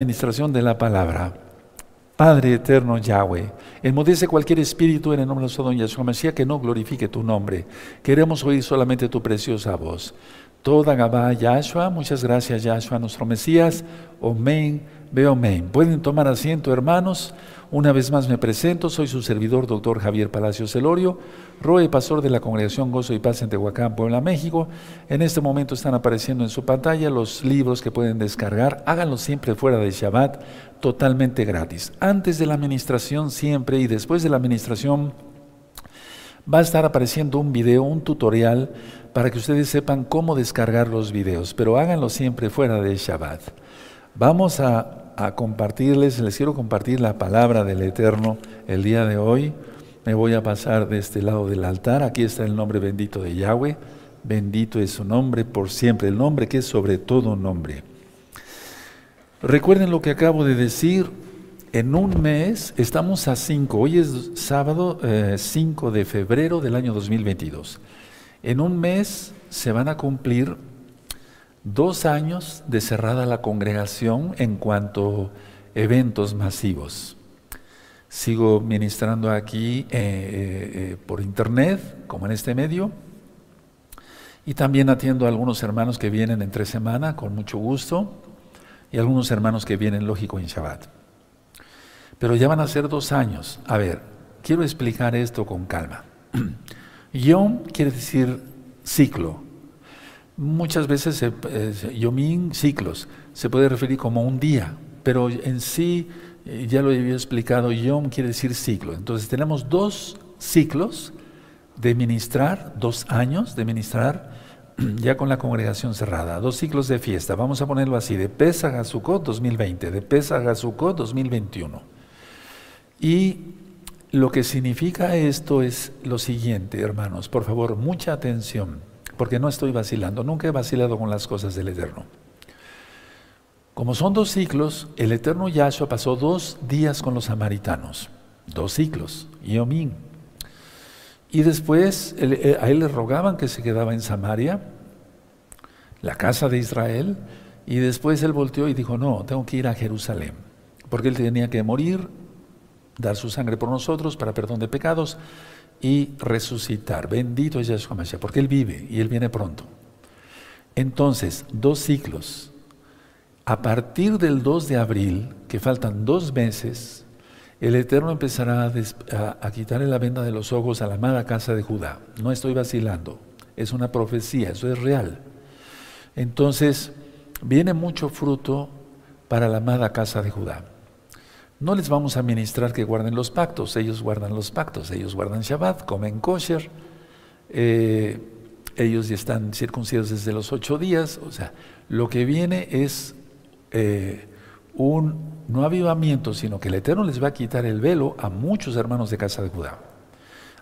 administración de la palabra. Padre eterno Yahweh, enmudece cualquier espíritu en el nombre de su don Yahshua Mashiach que no glorifique tu nombre. Queremos oír solamente tu preciosa voz. Toda Gabá Yahshua, muchas gracias Yahshua, nuestro Mesías. Omen, veo amén. Pueden tomar asiento, hermanos. Una vez más me presento, soy su servidor, doctor Javier Palacios Celorio, Roe, pastor de la Congregación Gozo y Paz en Tehuacán, Puebla, México. En este momento están apareciendo en su pantalla los libros que pueden descargar. Háganlo siempre fuera de Shabbat, totalmente gratis. Antes de la administración siempre y después de la administración va a estar apareciendo un video, un tutorial, para que ustedes sepan cómo descargar los videos, pero háganlo siempre fuera de Shabbat. Vamos a compartirles, les quiero compartir la palabra del Eterno el día de hoy. Me voy a pasar de este lado del altar. Aquí está el nombre bendito de Yahweh. Bendito es su nombre por siempre, el nombre que es sobre todo nombre. Recuerden lo que acabo de decir. En un mes estamos a 5. Hoy es sábado 5 eh, de febrero del año 2022. En un mes se van a cumplir dos años de cerrada la congregación en cuanto a eventos masivos. Sigo ministrando aquí eh, eh, eh, por internet, como en este medio, y también atiendo a algunos hermanos que vienen entre semana, con mucho gusto, y algunos hermanos que vienen, lógico, en Shabbat. Pero ya van a ser dos años. A ver, quiero explicar esto con calma. Yom quiere decir ciclo, Muchas veces, Yomín, ciclos, se puede referir como un día, pero en sí, eh, ya lo había explicado, Yom quiere decir ciclo. Entonces tenemos dos ciclos de ministrar, dos años de ministrar, ya con la congregación cerrada, dos ciclos de fiesta. Vamos a ponerlo así, de Pesach a Sukkot 2020, de Pesach a Sukkot 2021. Y lo que significa esto es lo siguiente, hermanos, por favor, mucha atención porque no estoy vacilando, nunca he vacilado con las cosas del Eterno. Como son dos ciclos, el Eterno Yahshua pasó dos días con los samaritanos, dos ciclos, Yomín. Y después eh, a él le rogaban que se quedaba en Samaria, la casa de Israel, y después él volteó y dijo, no, tengo que ir a Jerusalén, porque él tenía que morir, dar su sangre por nosotros para perdón de pecados, y resucitar. Bendito es Yahshua Mashiach, porque Él vive y Él viene pronto. Entonces, dos ciclos. A partir del 2 de abril, que faltan dos meses, el Eterno empezará a, a, quitarle la venda de los ojos a la amada casa de Judá. No estoy vacilando, es una profecía, eso es real. Entonces, viene mucho fruto para la amada casa de Judá. No les vamos a ministrar que guarden los pactos, ellos guardan los pactos, ellos guardan Shabbat, comen kosher, eh, ellos ya están circuncidados desde los ocho días, o sea, lo que viene es eh, un no avivamiento, sino que el Eterno les va a quitar el velo a muchos hermanos de casa de Judá.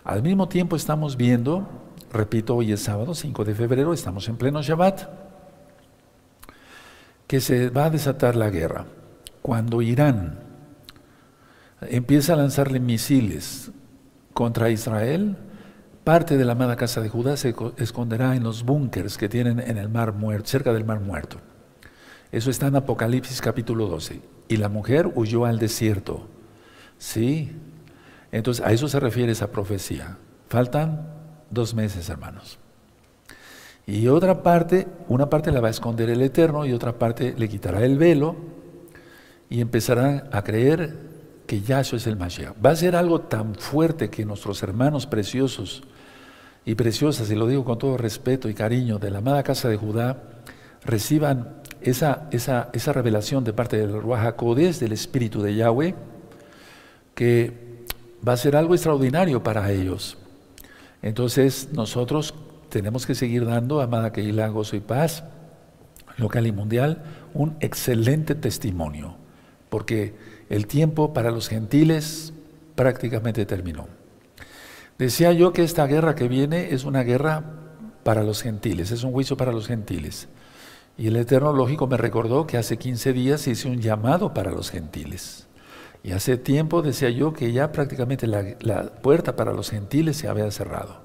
Al mismo tiempo estamos viendo, repito, hoy es sábado 5 de febrero, estamos en pleno Shabbat, que se va a desatar la guerra. Cuando Irán empieza a lanzarle misiles contra Israel, parte de la amada casa de Judá se esconderá en los búnkers que tienen en el mar muerto, cerca del mar muerto. Eso está en Apocalipsis capítulo 12. Y la mujer huyó al desierto. Sí. Entonces, a eso se refiere esa profecía. Faltan dos meses, hermanos. Y otra parte, una parte la va a esconder el Eterno y otra parte le quitará el velo y empezarán a creer que Yahshua es el Mashiach. Va a ser algo tan fuerte que nuestros hermanos preciosos y preciosas, y lo digo con todo respeto y cariño, de la amada casa de Judá, reciban esa, esa, esa revelación de parte del Ruach del Espíritu de Yahweh, que va a ser algo extraordinario para ellos. Entonces nosotros tenemos que seguir dando, amada Keilah, gozo y paz, local y mundial, un excelente testimonio, porque el tiempo para los gentiles prácticamente terminó. Decía yo que esta guerra que viene es una guerra para los gentiles, es un juicio para los gentiles. Y el Eterno Lógico me recordó que hace 15 días hice un llamado para los gentiles. Y hace tiempo decía yo que ya prácticamente la, puerta para los gentiles se había cerrado.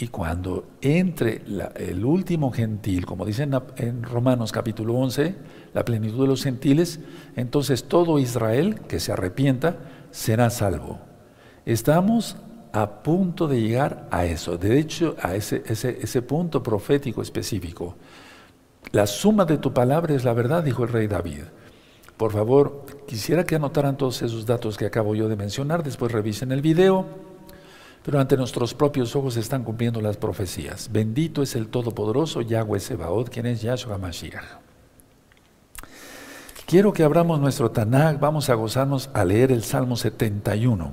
Y cuando entre el último gentil, como dicen en Romanos capítulo 11, la plenitud de los gentiles, entonces todo Israel que se arrepienta será salvo. Estamos a punto de llegar a eso, de hecho a ese, ese, ese punto profético específico. La suma de tu palabra es la verdad, dijo el rey David. Por favor, quisiera que anotaran todos esos datos que acabo yo de mencionar, después revisen el video, pero ante nuestros propios ojos se están cumpliendo las profecías. Bendito es el Todopoderoso Yahweh Sebaot, quien es Yahshua Mashiach. Quiero que abramos nuestro Tanakh, vamos a gozarnos a leer el Salmo 71.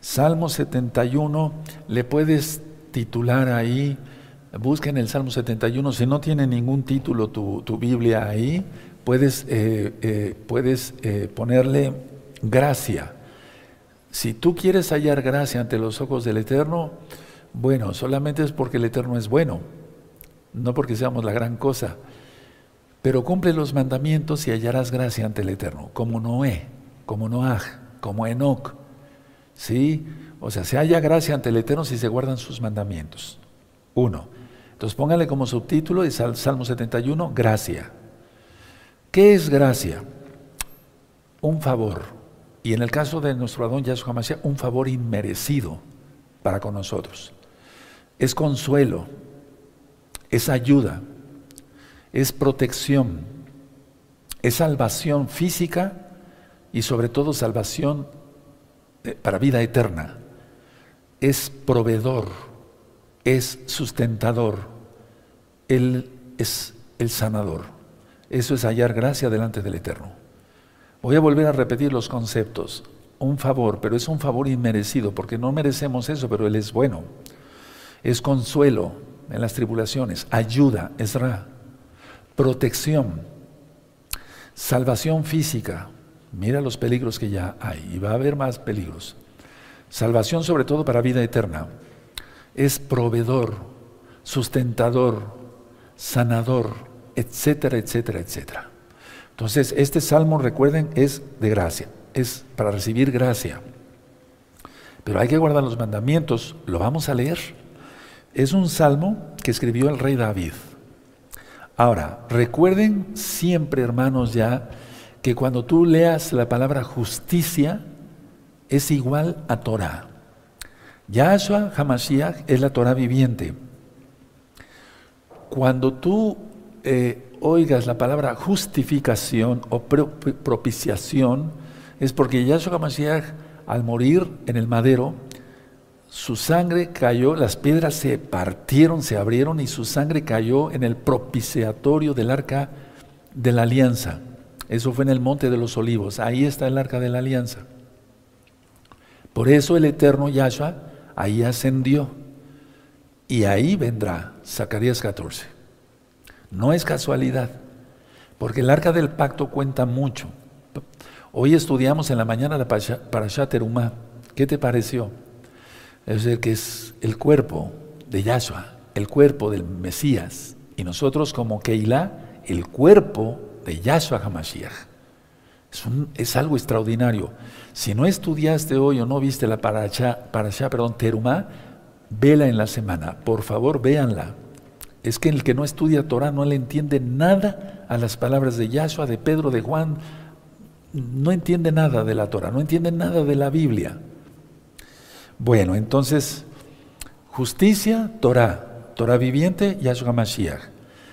Salmo 71, le puedes titular ahí, busquen el Salmo 71, si no tiene ningún título tu, Biblia ahí, puedes, eh, eh, puedes eh, ponerle gracia. Si tú quieres hallar gracia ante los ojos del Eterno, bueno, solamente es porque el Eterno es bueno, no porque seamos la gran cosa. Pero cumple los mandamientos y hallarás gracia ante el Eterno, como Noé, como Noaj, como Enoch, ¿Sí? O sea, se halla gracia ante el Eterno si se guardan sus mandamientos. Uno. Entonces póngale como subtítulo de Salmo 71, gracia. ¿Qué es gracia? Un favor. Y en el caso de nuestro Adón Yahshua Mashiach, un favor inmerecido para con nosotros. Es consuelo, es ayuda, es protección, es salvación física y sobre todo salvación eh, para vida eterna. Es proveedor, es sustentador, Él es el sanador. Eso es hallar gracia delante del Eterno. Voy a volver a repetir los conceptos. Un favor, pero es un favor inmerecido, porque no merecemos eso, pero Él es bueno. Es consuelo en las tribulaciones, ayuda, es ra, protección, salvación física, Mira los peligros que ya hay y va a haber más peligros. Salvación sobre todo para vida eterna. Es proveedor, sustentador, sanador, etcétera, etcétera, etcétera. Entonces, este salmo, recuerden, es de gracia, es para recibir gracia. Pero hay que guardar los mandamientos, lo vamos a leer. Es un salmo que escribió el rey David. Ahora, recuerden siempre, hermanos, ya que cuando tú leas la palabra justicia es igual a Torah. Yahshua Hamashiach es la Torah viviente. Cuando tú eh, oigas la palabra justificación o propiciación, es porque Yahshua Hamashiach, al morir en el madero, su sangre cayó, las piedras se partieron, se abrieron y su sangre cayó en el propiciatorio del arca de la alianza. Eso fue en el Monte de los Olivos. Ahí está el arca de la alianza. Por eso el eterno Yahshua ahí ascendió. Y ahí vendrá Zacarías 14. No es casualidad, porque el arca del pacto cuenta mucho. Hoy estudiamos en la mañana la Parashat Terumá. ¿Qué te pareció? Es decir, que es el cuerpo de Yahshua, el cuerpo del Mesías. Y nosotros como Keilah, el cuerpo de Yahshua HaMashiach. Es, es, algo extraordinario. Si no estudiaste hoy o no viste la parasha, parasha perdón, Terumá, vela en la semana. Por favor, véanla. Es que el que no estudia Torah no le entiende nada a las palabras de Yahshua, de Pedro, de Juan. No entiende nada de la Torah, no entiende nada de la Biblia. Bueno, entonces, justicia, Torah. Torah viviente, Yahshua Mashiach.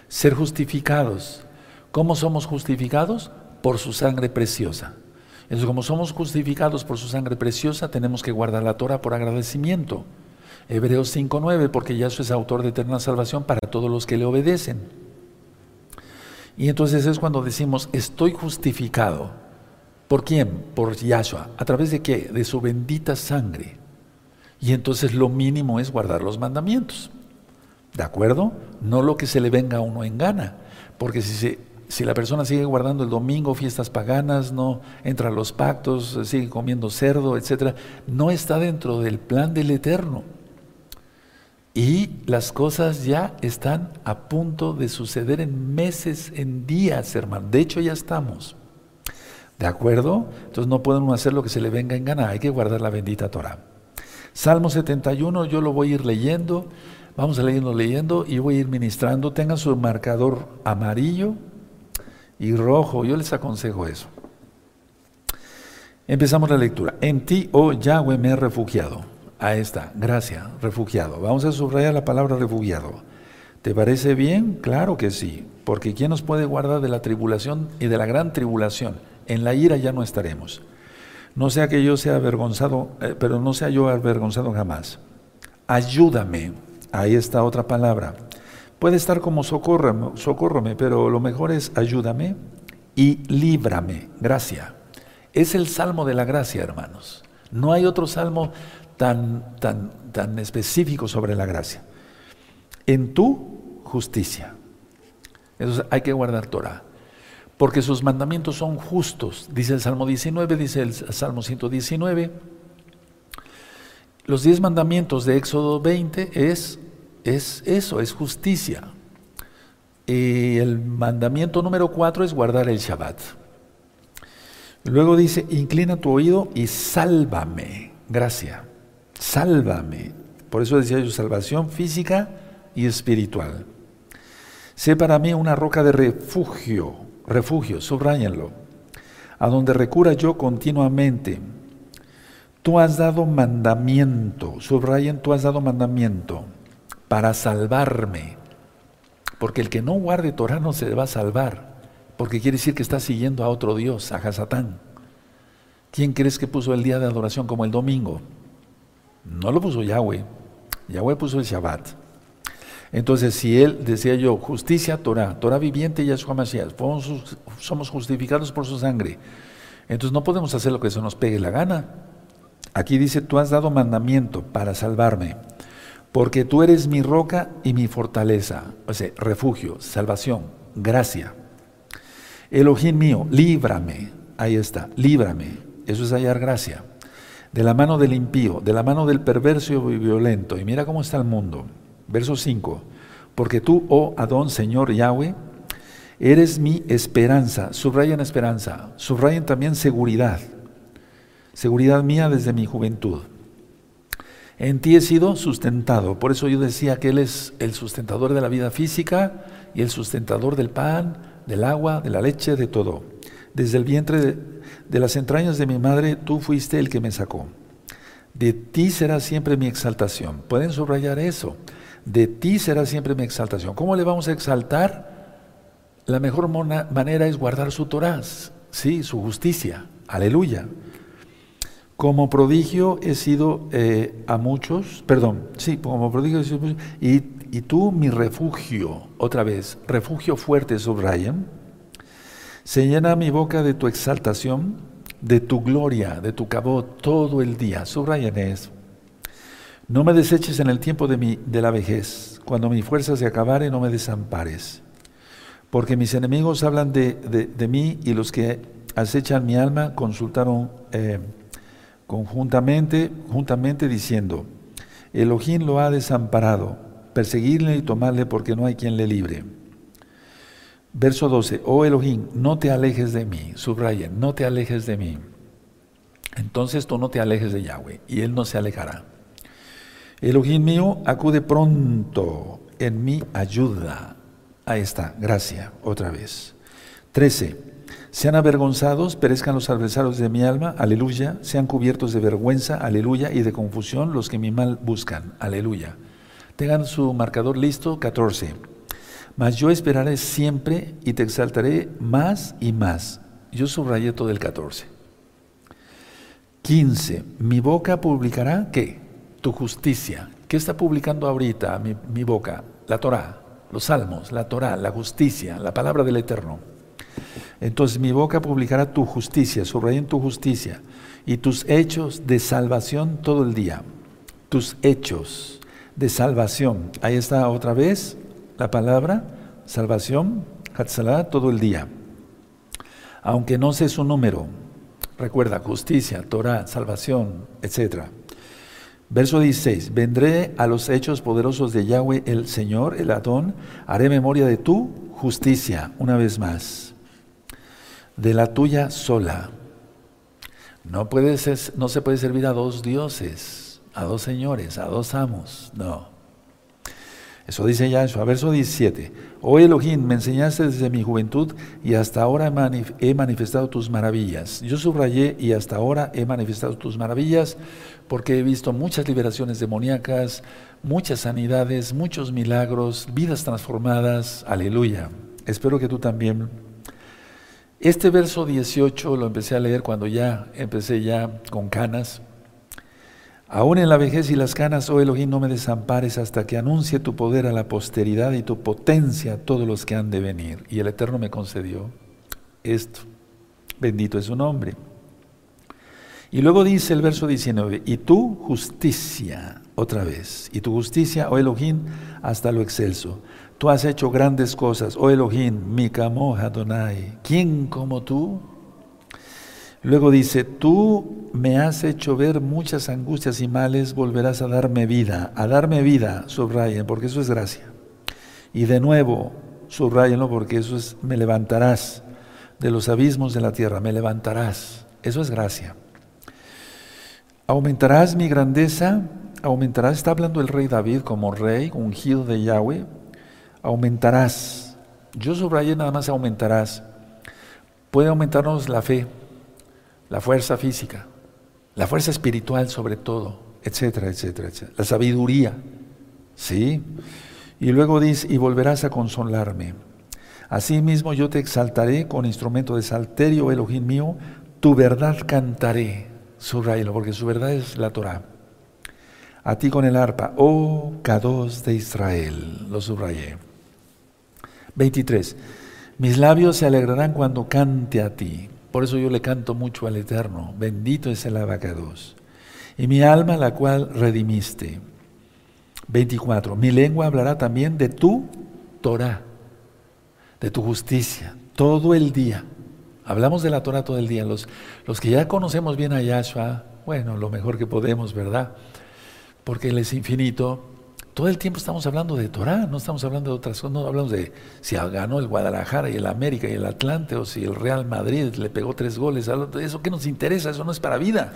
Ser justificados, ¿Cómo somos justificados? Por su sangre preciosa. Como somos justificados por su sangre preciosa, tenemos que guardar la Torah por agradecimiento. Hebreos 5.9, porque Yahshua es autor de eterna salvación para todos los que le obedecen. Y entonces es cuando decimos, estoy justificado. ¿Por quién? Por Yahshua. ¿A través de qué? De su bendita sangre. Y entonces lo mínimo es guardar los mandamientos. ¿De acuerdo? No lo que se le venga a uno en gana. Porque si si la persona sigue guardando el domingo fiestas paganas, no entra a los pactos, sigue comiendo cerdo, etc., no está dentro del plan del Eterno. Y las cosas ya están a punto de suceder en meses, en días, hermano. De hecho, ya estamos. ¿De acuerdo? Entonces no podemos hacer lo que se le venga en gana, hay que guardar la bendita Torah. Salmo 71, yo lo voy a ir leyendo, vamos a leyendo, leyendo y voy a ir ministrando. Tengan su marcador amarillo y rojo, yo les aconsejo eso. Empezamos la lectura. En ti, oh Yahweh, me he refugiado. Ahí está, gracias, refugiado. Vamos a subrayar la palabra refugiado. ¿Te parece bien? Claro que sí, porque ¿quién nos puede guardar de la tribulación y de la gran tribulación? En la ira ya no estaremos. No sea que yo sea avergonzado, eh, pero no sea yo avergonzado jamás. Ayúdame, ahí está otra palabra. Puede estar como socórrame, socórrame, pero lo mejor es ayúdame y líbrame, gracia. Es el salmo de la gracia, hermanos. No hay otro salmo tan, tan, tan específico sobre la gracia. En tu justicia. Entonces hay que guardar Torah. Porque sus mandamientos son justos, dice el Salmo 19, dice el Salmo 119. Los diez mandamientos de Éxodo 20 es, es eso, es justicia. Y el mandamiento número 4 es guardar el Shabbat. Luego dice, inclina tu oído y sálvame. Gracia. Sálvame. Por eso decía yo, salvación física y espiritual. Sé para mí una roca de refugio, refugio, subrayenlo, a donde recura yo continuamente. Tú has dado mandamiento, subrayen, tú has dado mandamiento para salvarme. Porque el que no guarde Torah no se va a salvar porque quiere decir que está siguiendo a otro Dios, a Hasatán. ¿Quién crees que puso el día de adoración como el domingo? No lo puso Yahweh. Yahweh puso el Shabbat. Entonces, si él, decía yo, justicia, Torah, Torah viviente, Yahshua Mashiach, somos justificados por su sangre. Entonces no podemos hacer lo que se nos pegue la gana. Aquí dice, tú has dado mandamiento para salvarme, porque tú eres mi roca y mi fortaleza, o sea, refugio, salvación, gracia. Elohim mío, líbrame. Ahí está, líbrame. Eso es hallar gracia. De la mano del impío, de la mano del perverso y violento. Y mira cómo está el mundo. Verso 5. Porque tú, oh Adón, Señor Yahweh, eres mi esperanza. Subrayen esperanza. Subrayen también seguridad. Seguridad mía desde mi juventud. En ti he sido sustentado. Por eso yo decía que Él es el sustentador de la vida física y el sustentador del pan del agua, de la leche, de todo. Desde el vientre de, las entrañas de mi madre, tú fuiste el que me sacó. De ti será siempre mi exaltación. Pueden subrayar eso. De ti será siempre mi exaltación. ¿Cómo le vamos a exaltar? La mejor manera es guardar su Torah, sí, su justicia. Aleluya. Como prodigio he sido eh, a muchos, perdón, sí, como prodigio he sido a muchos, y y tú mi refugio, otra vez, refugio fuerte, subrayan, se llena mi boca de tu exaltación, de tu gloria, de tu cabo todo el día, subrayan eso. No me deseches en el tiempo de, mi, de la vejez, cuando mi fuerza se acabare, no me desampares. Porque mis enemigos hablan de, de, mí y los que acechan mi alma consultaron eh, conjuntamente, juntamente diciendo, Elohim lo ha desamparado perseguirle y tomarle porque no hay quien le libre. Verso 12, oh Elohim, no te alejes de mí, subrayen, no te alejes de mí. Entonces tú no te alejes de Yahweh y Él no se alejará. Elohim mío, acude pronto en mi ayuda. Ahí está, gracia, otra vez. 13. Sean avergonzados, perezcan los adversarios de mi alma, aleluya. Sean cubiertos de vergüenza, aleluya, y de confusión los que mi mal buscan, aleluya. Tengan su marcador listo, 14. Mas yo esperaré siempre y te exaltaré más y más. Yo subrayé todo el 14. 15. Mi boca publicará qué? Tu justicia. ¿Qué está publicando ahorita mi, boca? La Torah, los salmos, la Torah, la justicia, la palabra del Eterno. Entonces mi boca publicará tu justicia, subrayen tu justicia y tus hechos de salvación todo el día. Tus hechos de salvación. Ahí está otra vez la palabra salvación, Hatzalah, todo el día. Aunque no sé su número, recuerda, justicia, Torah, salvación, etc. Verso 16, vendré a los hechos poderosos de Yahweh el Señor, el Adón, haré memoria de tu justicia, una vez más, de la tuya sola. No, puede no se puede servir a dos dioses. a dos señores, a dos amos, no. Eso dice Yahshua, verso 17. Oh Elohim, me enseñaste desde mi juventud y hasta ahora he manifestado tus maravillas. Yo subrayé y hasta ahora he manifestado tus maravillas porque he visto muchas liberaciones demoníacas, muchas sanidades, muchos milagros, vidas transformadas. Aleluya. Espero que tú también. Este verso 18 lo empecé a leer cuando ya empecé ya con canas Aún en la vejez y las canas, oh Elohim, no me desampares hasta que anuncie tu poder a la posteridad y tu potencia a todos los que han de venir. Y el Eterno me concedió esto. Bendito es su nombre. Y luego dice el verso 19, y tu justicia, otra vez, y tu justicia, oh Elohim, hasta lo excelso. Tú has hecho grandes cosas, oh Elohim, mi Adonai. ¿Quién como tú? Luego dice, tú me has hecho ver muchas angustias y males, volverás a darme vida, a darme vida, subrayen, porque eso es gracia. Y de nuevo, subrayenlo, porque eso es, me levantarás de los abismos de la tierra, me levantarás, eso es gracia. Aumentarás mi grandeza, aumentarás, está hablando el rey David como rey, ungido de Yahweh, aumentarás. Yo subrayé nada más aumentarás. Puede aumentarnos la fe, la fuerza física, la fuerza espiritual sobre todo, etcétera, etcétera, etcétera. La sabiduría, ¿sí? Y luego dice, y volverás a consolarme. Asimismo yo te exaltaré con instrumento de salterio, Elohim mío, tu verdad cantaré. Subrayelo, porque su verdad es la Torah. A ti con el arpa, oh Kados de Israel. Lo subrayé. 23. Mis labios se alegrarán cuando cante a ti. Por eso yo le canto mucho al Eterno. Bendito es el abacados. Y mi alma, la cual redimiste. 24. Mi lengua hablará también de tu Torah, de tu justicia, todo el día. Hablamos de la Torah todo el día. Los, los que ya conocemos bien a Yahshua, bueno, lo mejor que podemos, ¿verdad? Porque Él es infinito todo el tiempo estamos hablando de Torah, no estamos hablando de otras cosas, no hablamos de si ganó el Guadalajara y el América y el Atlante o si el Real Madrid le pegó tres goles, eso que nos interesa, eso no es para vida.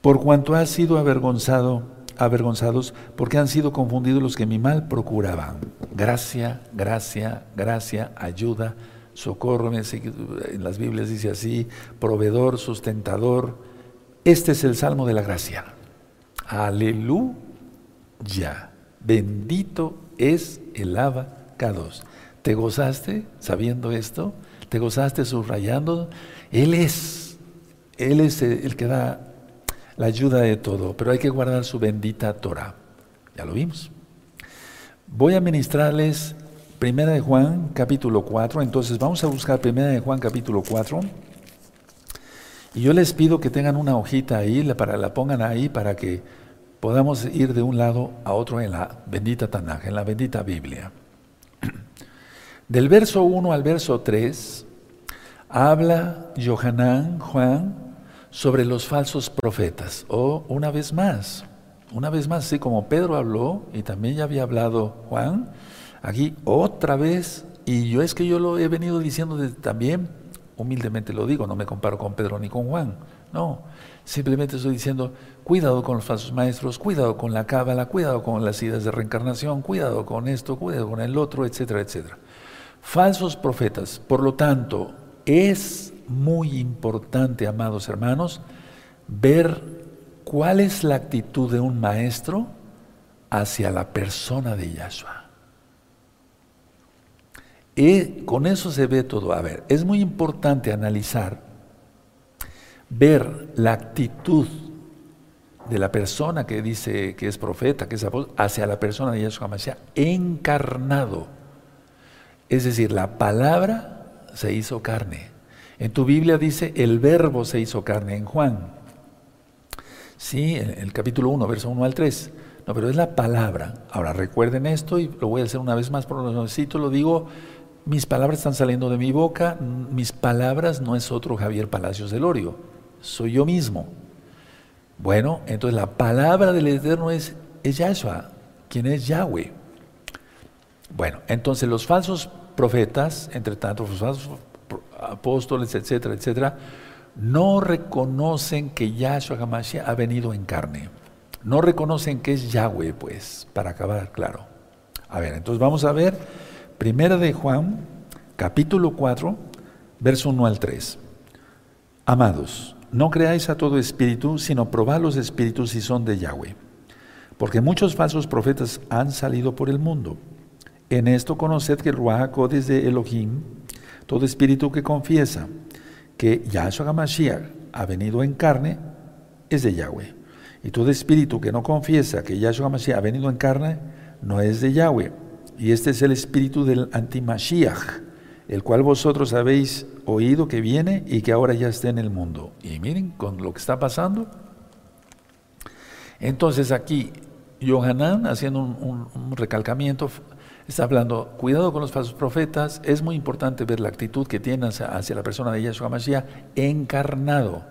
Por cuanto has sido avergonzado, avergonzados, porque han sido confundidos los que mi mal procuraban. Gracia, gracia, gracia, ayuda, socorro, en las Biblias dice así, proveedor, sustentador. Este es el salmo de la gracia. Aleluya ya. Bendito es el abacados. ¿Te gozaste sabiendo esto? ¿Te gozaste subrayando? Él es, Él es el que da la ayuda de todo, pero hay que guardar su bendita Torah. Ya lo vimos. Voy a ministrarles Primera de Juan, capítulo 4. Entonces vamos a buscar Primera de Juan, capítulo 4. Y yo les pido que tengan una hojita ahí, para, la pongan ahí para que podamos ir de un lado a otro en la bendita Tanaj, en la bendita Biblia. Del verso 1 al verso 3 habla Johanán, Juan, sobre los falsos profetas. O una vez más, una vez más, así como Pedro habló y también ya había hablado Juan, aquí otra vez, y yo es que yo lo he venido diciendo también, humildemente lo digo, no me comparo con Pedro ni con Juan, no, simplemente estoy diciendo, cuidado con los falsos maestros, cuidado con la cábala, cuidado con las ideas de reencarnación, cuidado con esto, cuidado con el otro, etcétera, etcétera. Falsos profetas, por lo tanto, es muy importante, amados hermanos, ver cuál es la actitud de un maestro hacia la persona de Yahshua. Y con eso se ve todo. A ver, es muy importante analizar ver la actitud de la persona que dice que es profeta, que es apóstol, hacia la persona de Yeshua Mashiach encarnado. Es decir, la palabra se hizo carne. En tu Biblia dice el verbo se hizo carne en Juan. Sí, en el capítulo 1, verso 1 al 3. No, pero es la palabra. Ahora recuerden esto y lo voy a hacer una vez más por lo necesito, lo digo, mis palabras están saliendo de mi boca, mis palabras no es otro Javier Palacios del Orio soy yo mismo. Bueno, entonces la palabra del Eterno es, es Yahshua, quien es Yahweh. Bueno, entonces los falsos profetas, entre tanto los falsos apóstoles, etcétera, etcétera, no reconocen que Yahshua HaMashiach ha venido en carne. No reconocen que es Yahweh, pues, para acabar claro. A ver, entonces vamos a ver, primera de Juan, capítulo 4, verso 1 al 3. Amados, no creáis a todo espíritu, sino probad los espíritus si son de Yahweh. Porque muchos falsos profetas han salido por el mundo. En esto conoced que el Ruach es de Elohim, todo espíritu que confiesa que Yahshua HaMashiach ha venido en carne, es de Yahweh. Y todo espíritu que no confiesa que Yahshua HaMashiach ha venido en carne, no es de Yahweh. Y este es el espíritu del antimashiach, el cual vosotros habéis oído que viene y que ahora ya está en el mundo. Y miren con lo que está pasando. Entonces aquí, Yohanan, haciendo un, recalcamiento, está hablando, cuidado con los falsos profetas, es muy importante ver la actitud que tienen hacia, la persona de Yahshua Mashiach encarnado.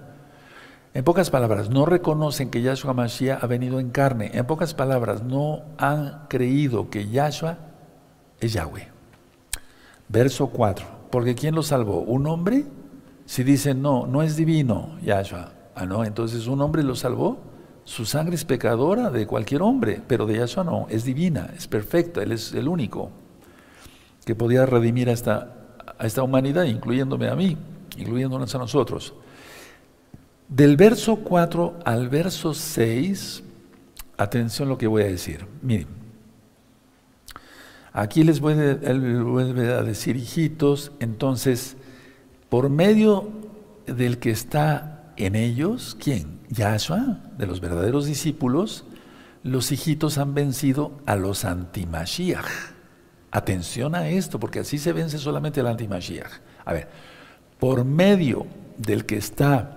En pocas palabras, no reconocen que Yahshua Mashiach ha venido en carne. En pocas palabras, no han creído que Yahshua es Yahweh. Verso 4. Porque ¿quién lo salvó? ¿Un hombre? Si dicen, no, no es divino Yahshua. Ah, no, entonces un hombre lo salvó. Su sangre es pecadora de cualquier hombre, pero de Yahshua no, es divina, es perfecta, Él es el único que podía redimir a esta, a esta humanidad, incluyéndome a mí, incluyéndonos a nosotros. Del verso 4 al verso 6, atención lo que voy a decir. Miren, aquí les vuelve a decir hijitos, entonces, por medio del que está en ellos, ¿quién? Yahshua, de los verdaderos discípulos, los hijitos han vencido a los antimashiach. Atención a esto, porque así se vence solamente al antimashiach. A ver, por medio del que está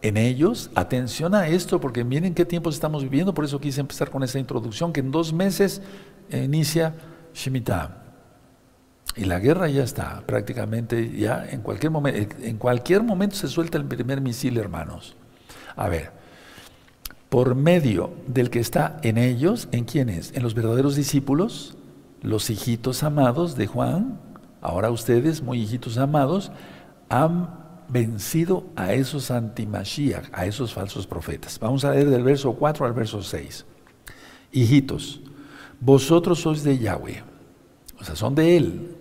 en ellos, atención a esto, porque miren qué tiempos estamos viviendo, por eso quise empezar con esa introducción, que en dos meses inicia Shemitah. Y la guerra ya está, prácticamente ya en cualquier momento, en cualquier momento se suelta el primer misil, hermanos. A ver, por medio del que está en ellos, ¿en quiénes? En los verdaderos discípulos, los hijitos amados de Juan, ahora ustedes, muy hijitos amados, han vencido a esos antimashiach, a esos falsos profetas. Vamos a leer del verso 4 al verso 6. Hijitos, vosotros sois de Yahweh, o sea, son de Él.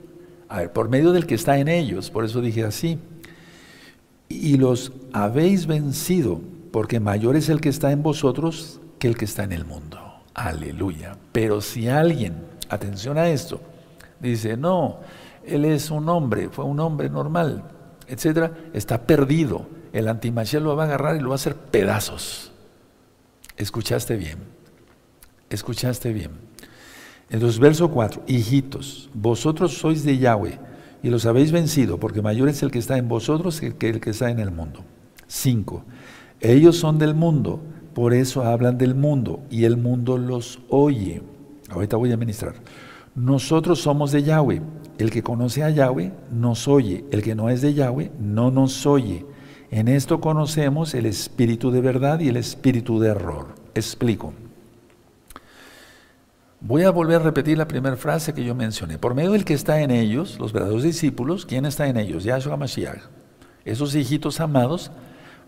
A ver, por medio del que está en ellos, por eso dije así, y los habéis vencido porque mayor es el que está en vosotros que el que está en el mundo. Aleluya. Pero si alguien, atención a esto, dice, no, él es un hombre, fue un hombre normal, etcétera, está perdido. El antimachía lo va a agarrar y lo va a hacer pedazos. Escuchaste bien. Escuchaste bien. Entonces, verso 4, hijitos, vosotros sois de Yahweh y los habéis vencido, porque mayor es el que está en vosotros que el que está en el mundo. 5. Ellos son del mundo, por eso hablan del mundo y el mundo los oye. Ahorita voy a ministrar. Nosotros somos de Yahweh. El que conoce a Yahweh nos oye. El que no es de Yahweh no nos oye. En esto conocemos el espíritu de verdad y el espíritu de error. Explico. Voy a volver a repetir la primera frase que yo mencioné. Por medio del que está en ellos, los verdaderos discípulos, ¿quién está en ellos? Yahshua Mashiach. Esos hijitos amados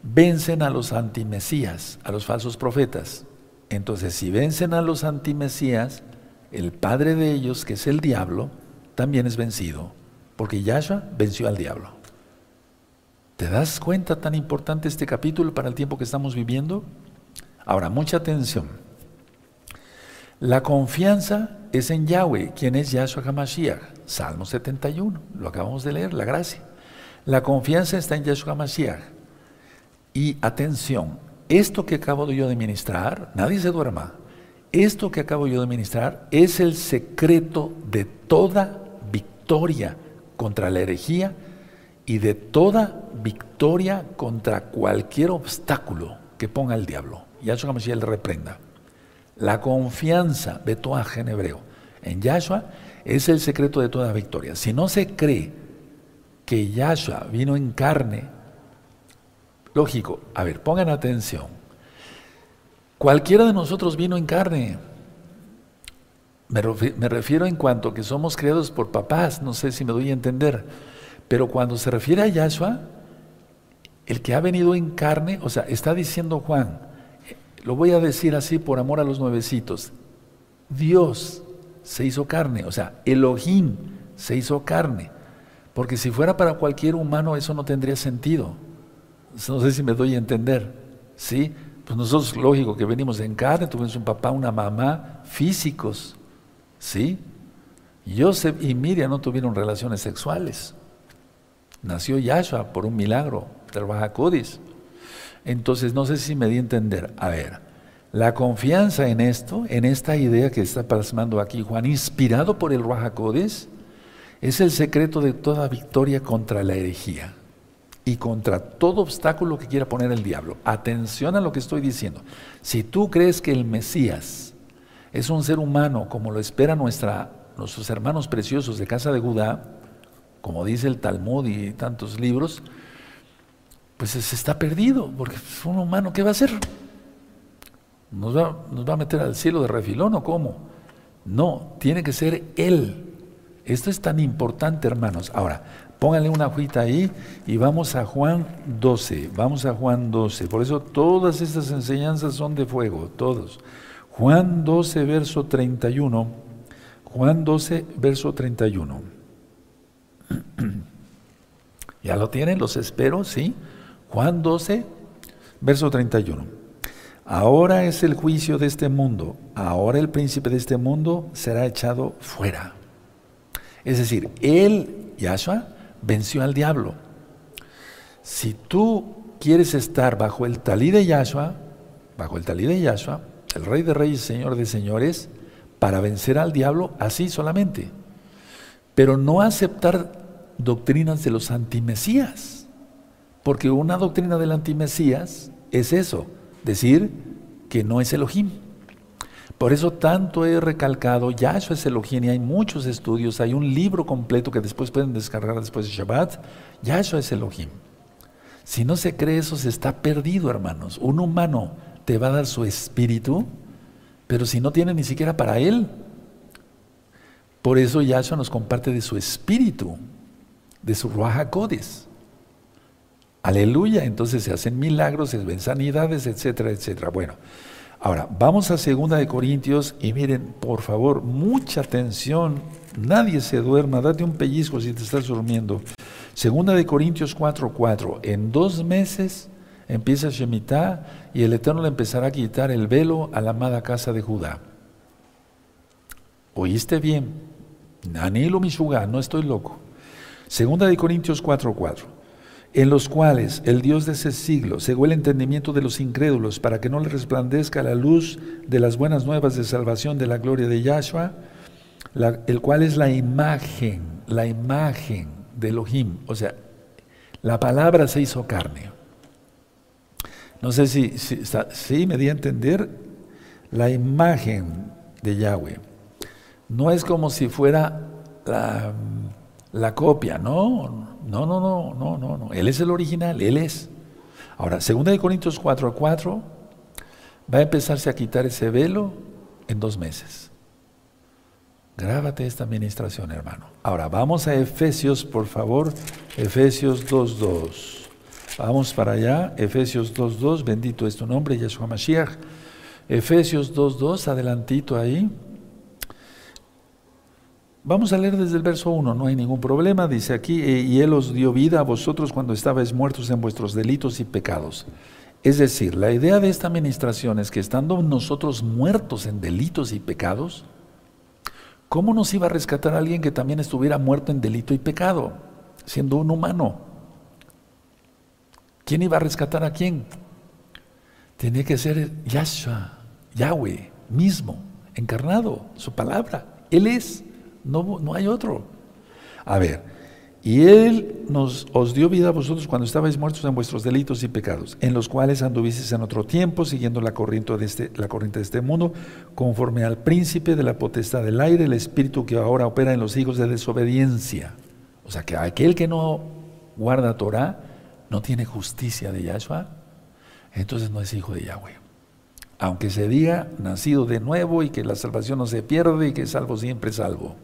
vencen a los antimesías, a los falsos profetas. Entonces, si vencen a los antimesías, el padre de ellos, que es el diablo, también es vencido, porque Yahshua venció al diablo. ¿Te das cuenta tan importante este capítulo para el tiempo que estamos viviendo? Ahora, mucha atención. La confianza es en Yahweh, quien es Yahshua HaMashiach. Salmo 71, lo acabamos de leer, la gracia. La confianza está en Yahshua HaMashiach. Y atención, esto que acabo yo de ministrar, nadie se duerma, esto que acabo yo de ministrar es el secreto de toda victoria contra la herejía y de toda victoria contra cualquier obstáculo que ponga el diablo. Yahshua Mashiach le reprenda. La confianza, de Betoaj en hebreo, en Yahshua es el secreto de toda victoria. Si no se cree que Yahshua vino en carne Lógico, a ver, pongan atención. Cualquiera de nosotros vino en carne. Me, refiero en cuanto que somos creados por papás, no sé si me doy a entender. Pero cuando se refiere a Yahshua, el que ha venido en carne, o sea, está diciendo Juan, lo voy a decir así por amor a los nuevecitos, Dios se hizo carne, o sea, Elohim se hizo carne, porque si fuera para cualquier humano eso no tendría sentido. No sé si me doy a entender, ¿sí? Pues nosotros, lógico, que venimos en carne, tuvimos un papá, una mamá, físicos, ¿sí? Joseph y Miriam no tuvieron relaciones sexuales. Nació Yahshua por un milagro del Codis. Entonces, no sé si me di a entender. A ver, la confianza en esto, en esta idea que está plasmando aquí Juan, inspirado por el Codis, es el secreto de toda victoria contra la herejía y contra todo obstáculo que quiera poner el diablo. Atención a lo que estoy diciendo. Si tú crees que el Mesías es un ser humano como lo espera nuestra, nuestros hermanos preciosos de casa de Judá, como dice el Talmud y tantos libros, pues se está perdido, porque es un humano, ¿qué va a hacer? ¿Nos va, ¿Nos va a meter al cielo de refilón o cómo? No, tiene que ser Él. Esto es tan importante, hermanos. Ahora, pónganle una hojita ahí y vamos a Juan 12. Vamos a Juan 12. Por eso todas estas enseñanzas son de fuego, todos. Juan 12, verso 31. Juan 12, verso 31. ¿Ya lo tienen? Los espero, ¿sí? Juan 12, verso 31. Ahora es el juicio de este mundo. Ahora el príncipe de este mundo será echado fuera. Es decir, él, Yahshua, venció al diablo. Si tú quieres estar bajo el talí de Yahshua, bajo el talí de Yahshua, el rey de reyes, señor de señores, para vencer al diablo así solamente. Pero no aceptar doctrinas de los antimesías. Porque una doctrina del antimesías es eso, decir que no es Elohim. Por eso tanto he recalcado, Yahshua es Elohim y hay muchos estudios, hay un libro completo que después pueden descargar después de Shabbat, Yahshua es Elohim. Si no se cree eso, se está perdido, hermanos. Un humano te va a dar su espíritu, pero si no tiene ni siquiera para él. Por eso Yahshua nos comparte de su espíritu, de su Ruach Codes. Aleluya, entonces se hacen milagros, se ven sanidades, etcétera, etcétera. Bueno, ahora vamos a segunda de Corintios y miren, por favor, mucha atención, nadie se duerma, date un pellizco si te estás durmiendo. Segunda de Corintios 4:4, en dos meses empieza Shemitah y el Eterno le empezará a quitar el velo a la amada casa de Judá. ¿Oíste bien? Anilo Mishuga, no estoy loco. Segunda de Corintios 4:4. En los cuales el Dios de ese siglo cegó el entendimiento de los incrédulos para que no le resplandezca la luz de las buenas nuevas de salvación de la gloria de Yahshua, el cual es la imagen, la imagen de Elohim. O sea, la palabra se hizo carne. No sé si, si, me di a entender la imagen de Yahweh. No es como si fuera la, copia, no, no, no, no, no, no, no. Él es el original, Él es. Ahora, 2 Corintios 4 a 4, va a empezarse a quitar ese velo en dos meses. Grábate esta administración, hermano. Ahora, vamos a Efesios, por favor. Efesios 2.2. Vamos para allá, Efesios 2.2, bendito es tu nombre, Yeshua Mashiach. Efesios 2.2, adelantito ahí. Vamos a leer desde el verso 1, no hay ningún problema, dice aquí, eh, y Él os dio vida a vosotros cuando estabais muertos en vuestros delitos y pecados. Es decir, la idea de esta administración es que estando nosotros muertos en delitos y pecados, ¿cómo nos iba a rescatar alguien que también estuviera muerto en delito y pecado, siendo un humano? ¿Quién iba a rescatar a quién? Tenía que ser Yahshua, Yahweh mismo, encarnado, su palabra. Él es, no, no hay otro. A ver, y Él nos, os dio vida a vosotros cuando estabais muertos en vuestros delitos y pecados, en los cuales anduvisteis en otro tiempo, siguiendo la corriente, de este, la corriente de este mundo, conforme al príncipe de la potestad del aire, el espíritu que ahora opera en los hijos de desobediencia. O sea que aquel que no guarda Torah, no tiene justicia de Yahshua, entonces no es hijo de Yahweh. Aunque se diga nacido de nuevo y que la salvación no se pierde y que es salvo siempre salvo.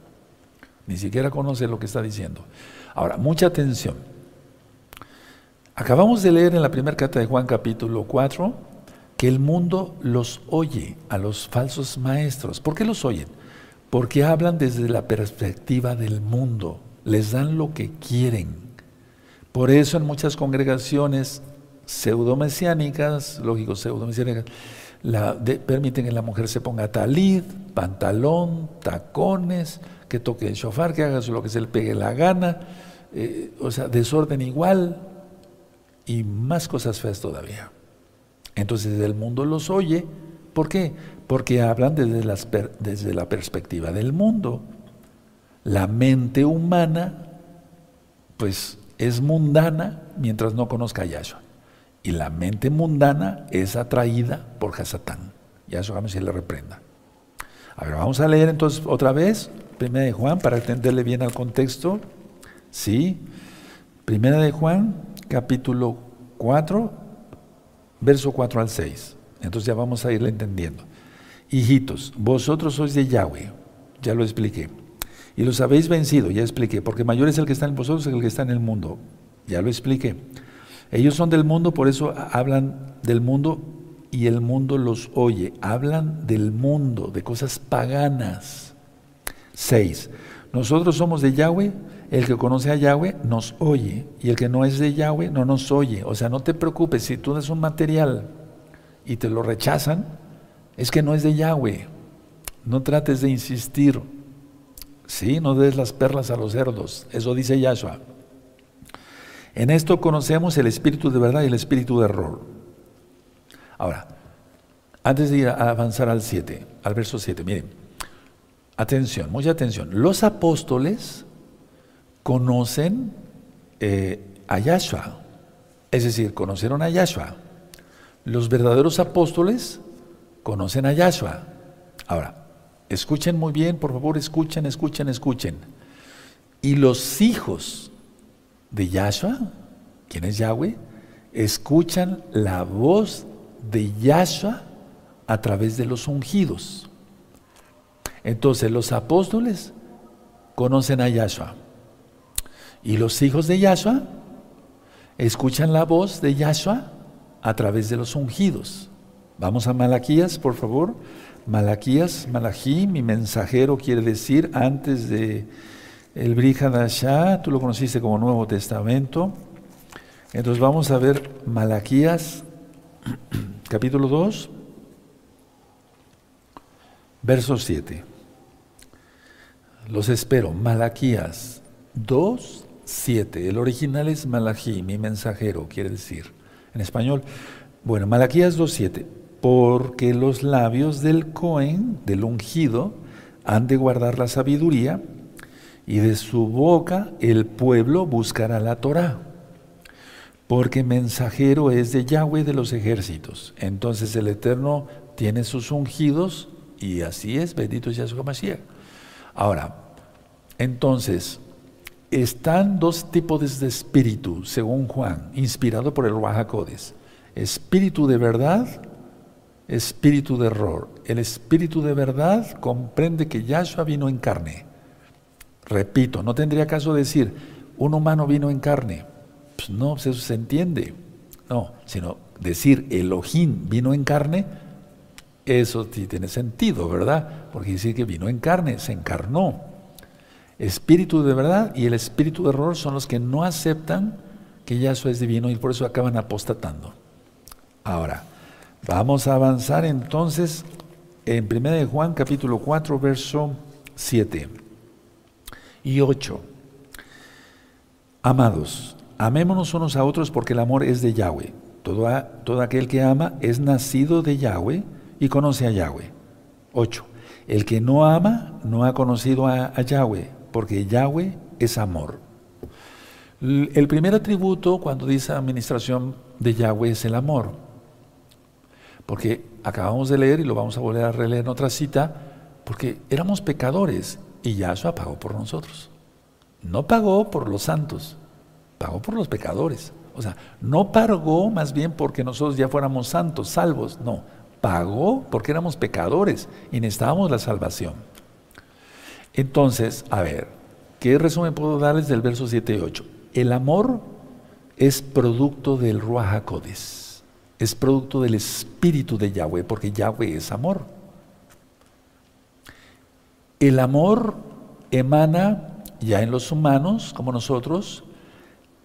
Ni siquiera conoce lo que está diciendo. Ahora, mucha atención. Acabamos de leer en la primera carta de Juan capítulo 4 que el mundo los oye a los falsos maestros. ¿Por qué los oyen? Porque hablan desde la perspectiva del mundo, les dan lo que quieren. Por eso en muchas congregaciones pseudomesiánicas, lógico, pseudomesiánicas, permiten que la mujer se ponga talid, pantalón, tacones, que toque el shofar, que haga lo que se le pegue la gana, eh, o sea, desorden igual y más cosas feas todavía. Entonces el mundo los oye, ¿por qué? Porque hablan desde, desde la perspectiva del mundo. La mente humana, pues es mundana mientras no conozca a Yahshua. Y la mente mundana es atraída por Hasatán. Yahshua vamos le reprenda. A ver, vamos a leer entonces otra vez, Primera de Juan, para entenderle bien al contexto. Sí, Primera de Juan, capítulo 4, verso 4 al 6. Entonces ya vamos a irle entendiendo. Hijitos, vosotros sois de Yahweh, ya lo expliqué. Y los habéis vencido, ya expliqué, porque mayor es el que está en vosotros que el que está en el mundo. Ya lo expliqué. Ellos son del mundo, por eso hablan del mundo y el mundo los oye. Hablan del mundo, de cosas paganas. 6. Nosotros somos de Yahweh, el que conoce a Yahweh nos oye y el que no es de Yahweh no nos oye. O sea, no te preocupes, si tú das un material y te lo rechazan, es que no es de Yahweh. No trates de insistir. Sí, no des las perlas a los cerdos. Eso dice Yahshua. En esto conocemos el espíritu de verdad y el espíritu de error. Ahora, antes de ir a avanzar al 7, al verso 7, miren, atención, mucha atención. Los apóstoles conocen eh, a Yahshua, es decir, conocieron a Yahshua. Los verdaderos apóstoles conocen a Yahshua. Ahora, escuchen muy bien, por favor, escuchen, escuchen, escuchen. Y los hijos de Yahshua, ¿quién es Yahweh? Escuchan la voz de Yahshua a través de los ungidos. Entonces los apóstoles conocen a Yahshua. Y los hijos de Yahshua escuchan la voz de Yahshua a través de los ungidos. Vamos a Malaquías, por favor. Malaquías, Malají, mi mensajero quiere decir antes de el Brihadashah, tú lo conociste como Nuevo Testamento. Entonces vamos a ver Malaquías, capítulo 2, verso 7. Los espero, Malaquías 2, 7. El original es Malají, mi mensajero, quiere decir. En español, bueno, Malaquías 2.7. Porque los labios del Cohen, del ungido, han de guardar la sabiduría, y de su boca el pueblo buscará la Torah. Porque mensajero es de Yahweh de los ejércitos. Entonces el Eterno tiene sus ungidos, y así es, bendito sea su Mashiach. Ahora, entonces, están dos tipos de espíritu, según Juan, inspirado por el Ruajacodes. Espíritu de verdad, espíritu de error. El espíritu de verdad comprende que Yahshua vino en carne. Repito, no tendría caso decir, un humano vino en carne. Pues no, pues eso se entiende. No, sino decir Elohim vino en carne, eso sí tiene sentido, ¿verdad? Porque decir que vino en carne, se encarnó. Espíritu de verdad y el espíritu de error son los que no aceptan que Yahshua es divino y por eso acaban apostatando. Ahora, vamos a avanzar entonces en 1 de Juan capítulo 4 verso 7 y 8. Amados, amémonos unos a otros porque el amor es de Yahweh. Todo aquel que ama es nacido de Yahweh y conoce a Yahweh. 8. El que no ama no ha conocido a Yahweh porque Yahweh es amor. El primer atributo cuando dice administración de Yahweh es el amor. Porque acabamos de leer y lo vamos a volver a releer en otra cita, porque éramos pecadores y Yahshua pagó por nosotros. No pagó por los santos, pagó por los pecadores. O sea, no pagó más bien porque nosotros ya fuéramos santos, salvos, no, pagó porque éramos pecadores y necesitábamos la salvación. Entonces, a ver, ¿qué resumen puedo darles del verso 7 y 8? El amor es producto del Ruach HaKodes, es producto del espíritu de Yahweh, porque Yahweh es amor. El amor emana ya en los humanos, como nosotros,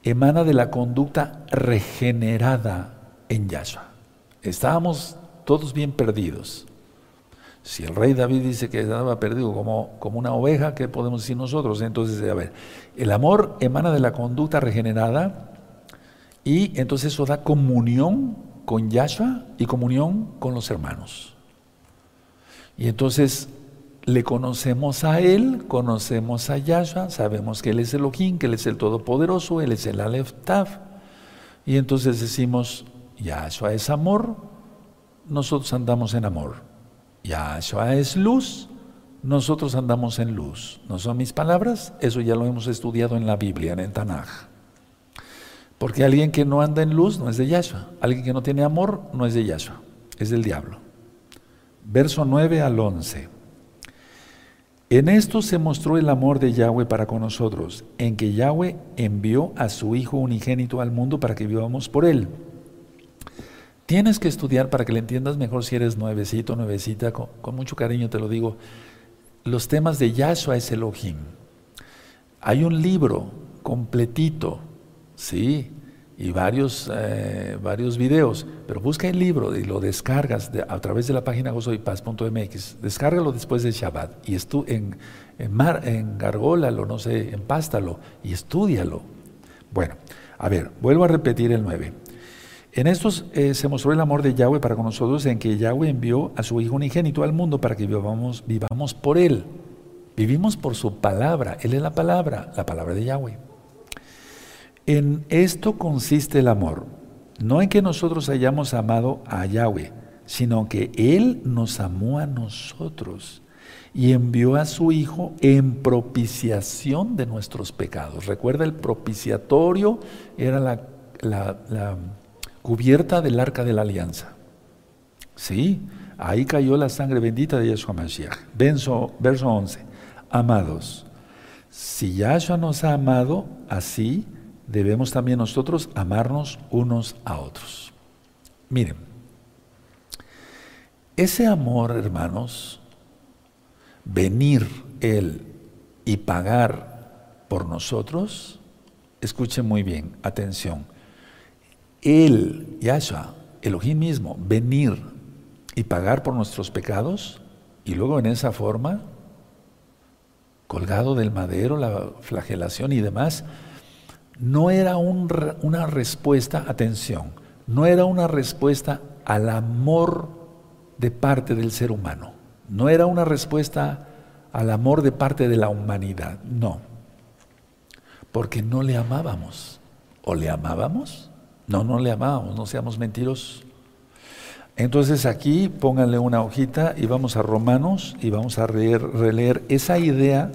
emana de la conducta regenerada en Yahshua. Estábamos todos bien perdidos. Si el rey David dice que estaba perdido como, como una oveja, ¿qué podemos decir nosotros? Entonces, a ver, el amor emana de la conducta regenerada y entonces eso da comunión con Yahshua y comunión con los hermanos. Y entonces le conocemos a Él, conocemos a Yahshua, sabemos que Él es Elohim, que Él es el Todopoderoso, Él es el Aleph Tav. Y entonces decimos, Yahshua es amor, nosotros andamos en amor. Yahshua es luz, nosotros andamos en luz. ¿No son mis palabras? Eso ya lo hemos estudiado en la Biblia, en el Tanaj. Porque alguien que no anda en luz no es de Yahshua. Alguien que no tiene amor no es de Yahshua, es del diablo. Verso 9 al 11. En esto se mostró el amor de Yahweh para con nosotros, en que Yahweh envió a su Hijo unigénito al mundo para que vivamos por él. Tienes que estudiar para que le entiendas mejor si eres nuevecito, nuevecita, con, mucho cariño te lo digo. Los temas de Yahshua es Elohim. Hay un libro completito, sí, y varios, eh, varios videos, pero busca el libro y lo descargas a través de la página gozoypaz.mx. Descárgalo después de Shabbat y estu en, en, mar, engargólalo, no sé, empástalo y estudialo. Bueno, a ver, vuelvo a repetir el 9. En estos eh, se mostró el amor de Yahweh para con nosotros en que Yahweh envió a su Hijo unigénito al mundo para que vivamos, por Él. Vivimos por su palabra. Él es la palabra, la palabra de Yahweh. En esto consiste el amor. No en que nosotros hayamos amado a Yahweh, sino que Él nos amó a nosotros y envió a su Hijo en propiciación de nuestros pecados. Recuerda, el propiciatorio era la, la cubierta del arca de la alianza. Sí, ahí cayó la sangre bendita de Yahshua Mashiach. Verso, verso 11. Amados, si Yahshua nos ha amado así, debemos también nosotros amarnos unos a otros. Miren, ese amor, hermanos, venir Él y pagar por nosotros, escuchen muy bien, atención, él, Yahshua, Elohim mismo, venir y pagar por nuestros pecados y luego en esa forma, colgado del madero, la flagelación y demás, no era una respuesta, atención, no era una respuesta al amor de parte del ser humano, no era una respuesta al amor de parte de la humanidad, no, porque no le amábamos, o le amábamos, no, no le amamos, no seamos mentirosos. Entonces aquí pónganle una hojita y vamos a Romanos y vamos a releer esa idea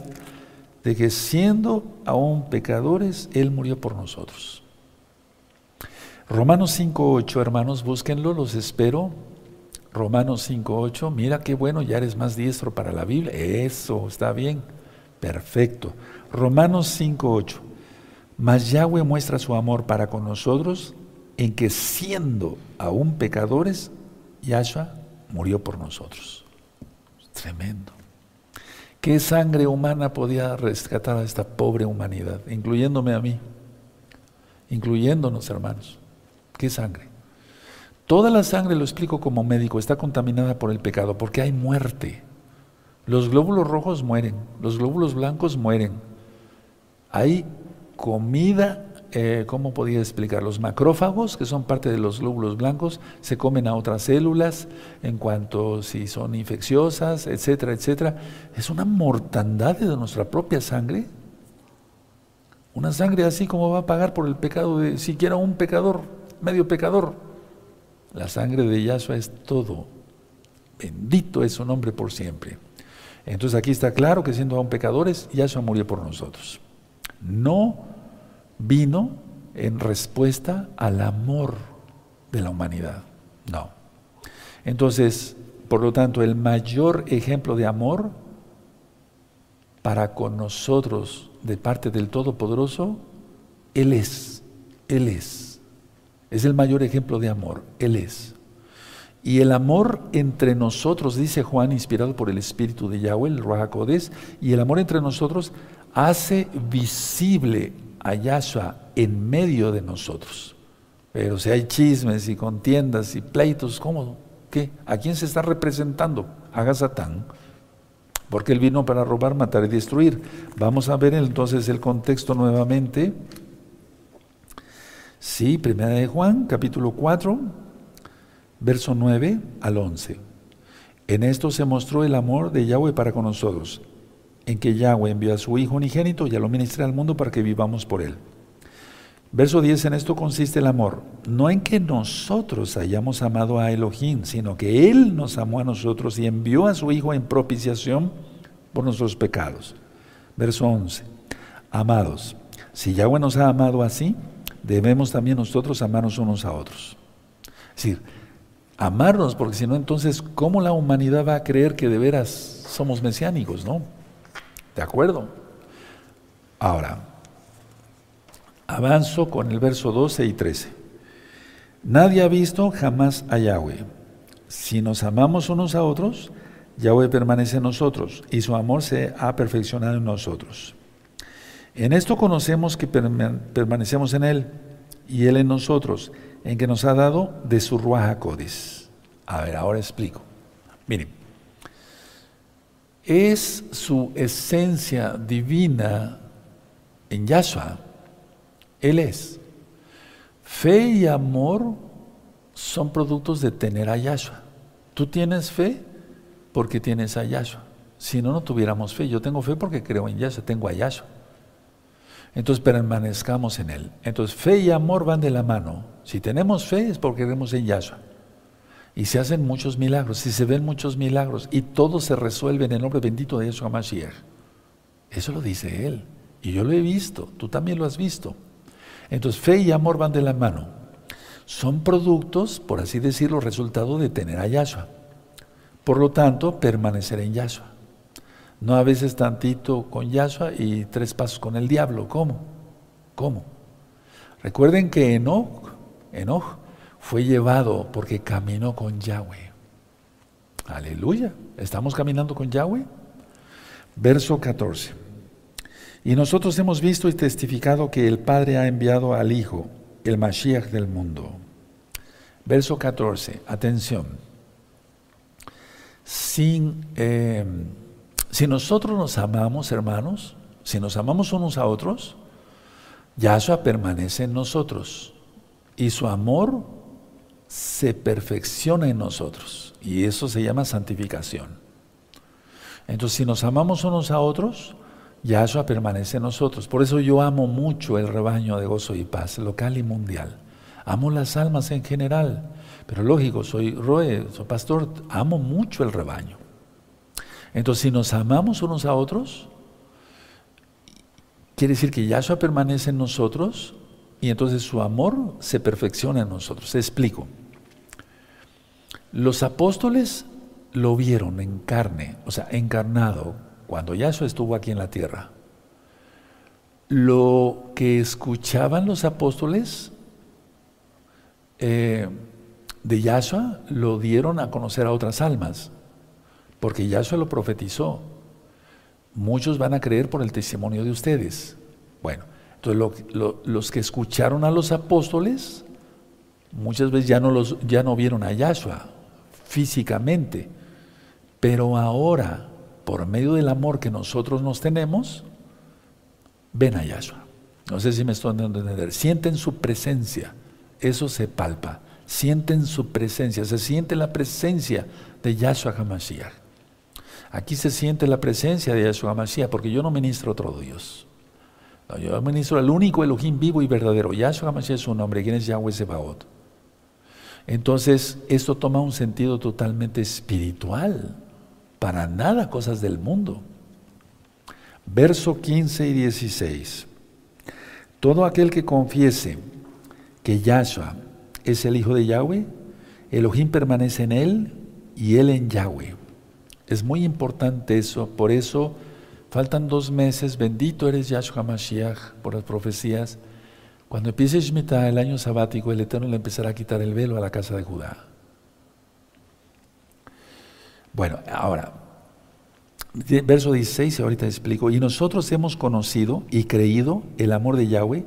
de que siendo aún pecadores, Él murió por nosotros. Romanos 5.8, hermanos, búsquenlo, los espero. Romanos 5.8, mira qué bueno, ya eres más diestro para la Biblia. Eso, está bien, perfecto. Romanos 5.8, mas Yahweh muestra su amor para con nosotros en que siendo aún pecadores, Yahshua murió por nosotros. Tremendo. ¿Qué sangre humana podía rescatar a esta pobre humanidad, incluyéndome a mí? Incluyéndonos, hermanos. ¿Qué sangre? Toda la sangre, lo explico como médico, está contaminada por el pecado, porque hay muerte. Los glóbulos rojos mueren, los glóbulos blancos mueren. Hay comida eh, ¿cómo podía explicar? Los macrófagos, que son parte de los glóbulos blancos, se comen a otras células en cuanto si son infecciosas, etcétera, etcétera. Es una mortandad de nuestra propia sangre. Una sangre así como va a pagar por el pecado de siquiera un pecador, medio pecador. La sangre de Yahshua es todo. Bendito es su nombre por siempre. Entonces aquí está claro que siendo aún pecadores, Yahshua murió por nosotros. No vino en respuesta al amor de la humanidad. No. Entonces, por lo tanto, el mayor ejemplo de amor para con nosotros de parte del Todopoderoso, Él es. Él es. Es el mayor ejemplo de amor. Él es. Y el amor entre nosotros, dice Juan, inspirado por el Espíritu de Yahweh, el Ruach y el amor entre nosotros hace visible a Yahshua en medio de nosotros. Pero si hay chismes y contiendas y pleitos, ¿cómo? ¿Qué? ¿A quién se está representando? A Satán. Porque él vino para robar, matar y destruir. Vamos a ver entonces el contexto nuevamente. Sí, primera de Juan, capítulo 4, verso 9 al 11. En esto se mostró el amor de Yahweh para con nosotros, en que Yahweh envió a su Hijo unigénito y a lo ministré al mundo para que vivamos por él. Verso 10, en esto consiste el amor, no en que nosotros hayamos amado a Elohim, sino que Él nos amó a nosotros y envió a su Hijo en propiciación por nuestros pecados. Verso 11, amados, si Yahweh nos ha amado así, debemos también nosotros amarnos unos a otros. Es decir, amarnos, porque si no, entonces, ¿cómo la humanidad va a creer que de veras somos mesiánicos, no? ¿De acuerdo? Ahora, Avanzo con el verso 12 y 13. Nadie ha visto jamás a Yahweh. Si nos amamos unos a otros, Yahweh permanece en nosotros y su amor se ha perfeccionado en nosotros. En esto conocemos que permanecemos en Él y Él en nosotros, en que nos ha dado de su Ruaja Codis. A ver, ahora explico. Miren, es su esencia divina en Yahshua él es. Fe y amor son productos de tener a Yahshua. Tú tienes fe porque tienes a Yahshua. Si no, no tuviéramos fe. Yo tengo fe porque creo en Yahshua, tengo a Yahshua. Entonces permanezcamos en Él. Entonces fe y amor van de la mano. Si tenemos fe es porque creemos en Yahshua. Y se hacen muchos milagros, y se ven muchos milagros, y todo se resuelve en el nombre bendito de Yahshua Mashiach. Eso lo dice Él. Y yo lo he visto, tú también lo has visto. Entonces, fe y amor van de la mano. Son productos, por así decirlo, resultado de tener a Yahshua. Por lo tanto, permanecer en Yahshua. No a veces tantito con Yahshua y tres pasos con el diablo. ¿Cómo? ¿Cómo? Recuerden que Enoch, Enoch fue llevado porque caminó con Yahweh. Aleluya. ¿Estamos caminando con Yahweh? Verso 14. Y nosotros hemos visto y testificado que el Padre ha enviado al Hijo, el Mashiach del mundo. Verso 14, atención. Sin, em, si nosotros nos amamos, hermanos, si nos amamos unos a otros, Yahshua permanece en nosotros y su amor se perfecciona en nosotros y eso se llama santificación. Entonces, si nos amamos unos a otros, Yahshua permanece en nosotros. Por eso yo amo mucho el rebaño de gozo y paz, local y mundial. Amo las almas en general. Pero lógico, soy Roe, soy pastor, amo mucho el rebaño. Entonces, si nos amamos unos a otros, quiere decir que Yahshua permanece en nosotros y entonces su amor se perfecciona en nosotros. Te explico. Los apóstoles lo vieron en carne, o sea, encarnado, cuando Yahshua estuvo aquí en la tierra, lo que escuchaban los apóstoles eh, de Yahshua lo dieron a conocer a otras almas, porque Yahshua lo profetizó. Muchos van a creer por el testimonio de ustedes. Bueno, entonces los que escucharon a los apóstoles, muchas veces ya no, los, ya no vieron a Yahshua físicamente, pero ahora por medio del amor que nosotros nos tenemos, ven a Yahshua. No sé si me estoy dando a entender. Sienten su presencia, eso se palpa. Sienten su presencia, se siente la presencia de Yahshua HaMashiach. Aquí se siente la presencia de Yahshua HaMashiach porque yo no ministro otro Dios. yo ministro al único Elohim vivo y verdadero. Yahshua HaMashiach es su nombre, quien es Yahweh Sebaot. Entonces, esto toma un sentido totalmente espiritual para nada cosas del mundo. Verso 15 y 16. Todo aquel que confiese que Yahshua es el Hijo de Yahweh, Elohim permanece en él y él en Yahweh. Es muy importante eso, por eso faltan dos meses, bendito eres Yahshua Mashiach por las profecías. Cuando empiece Shemitah, el año sabático, el Eterno le empezará a quitar el velo a la casa de Judá. Bueno, ahora, verso 16, ahorita explico. Y nosotros hemos conocido y creído el amor de Yahweh,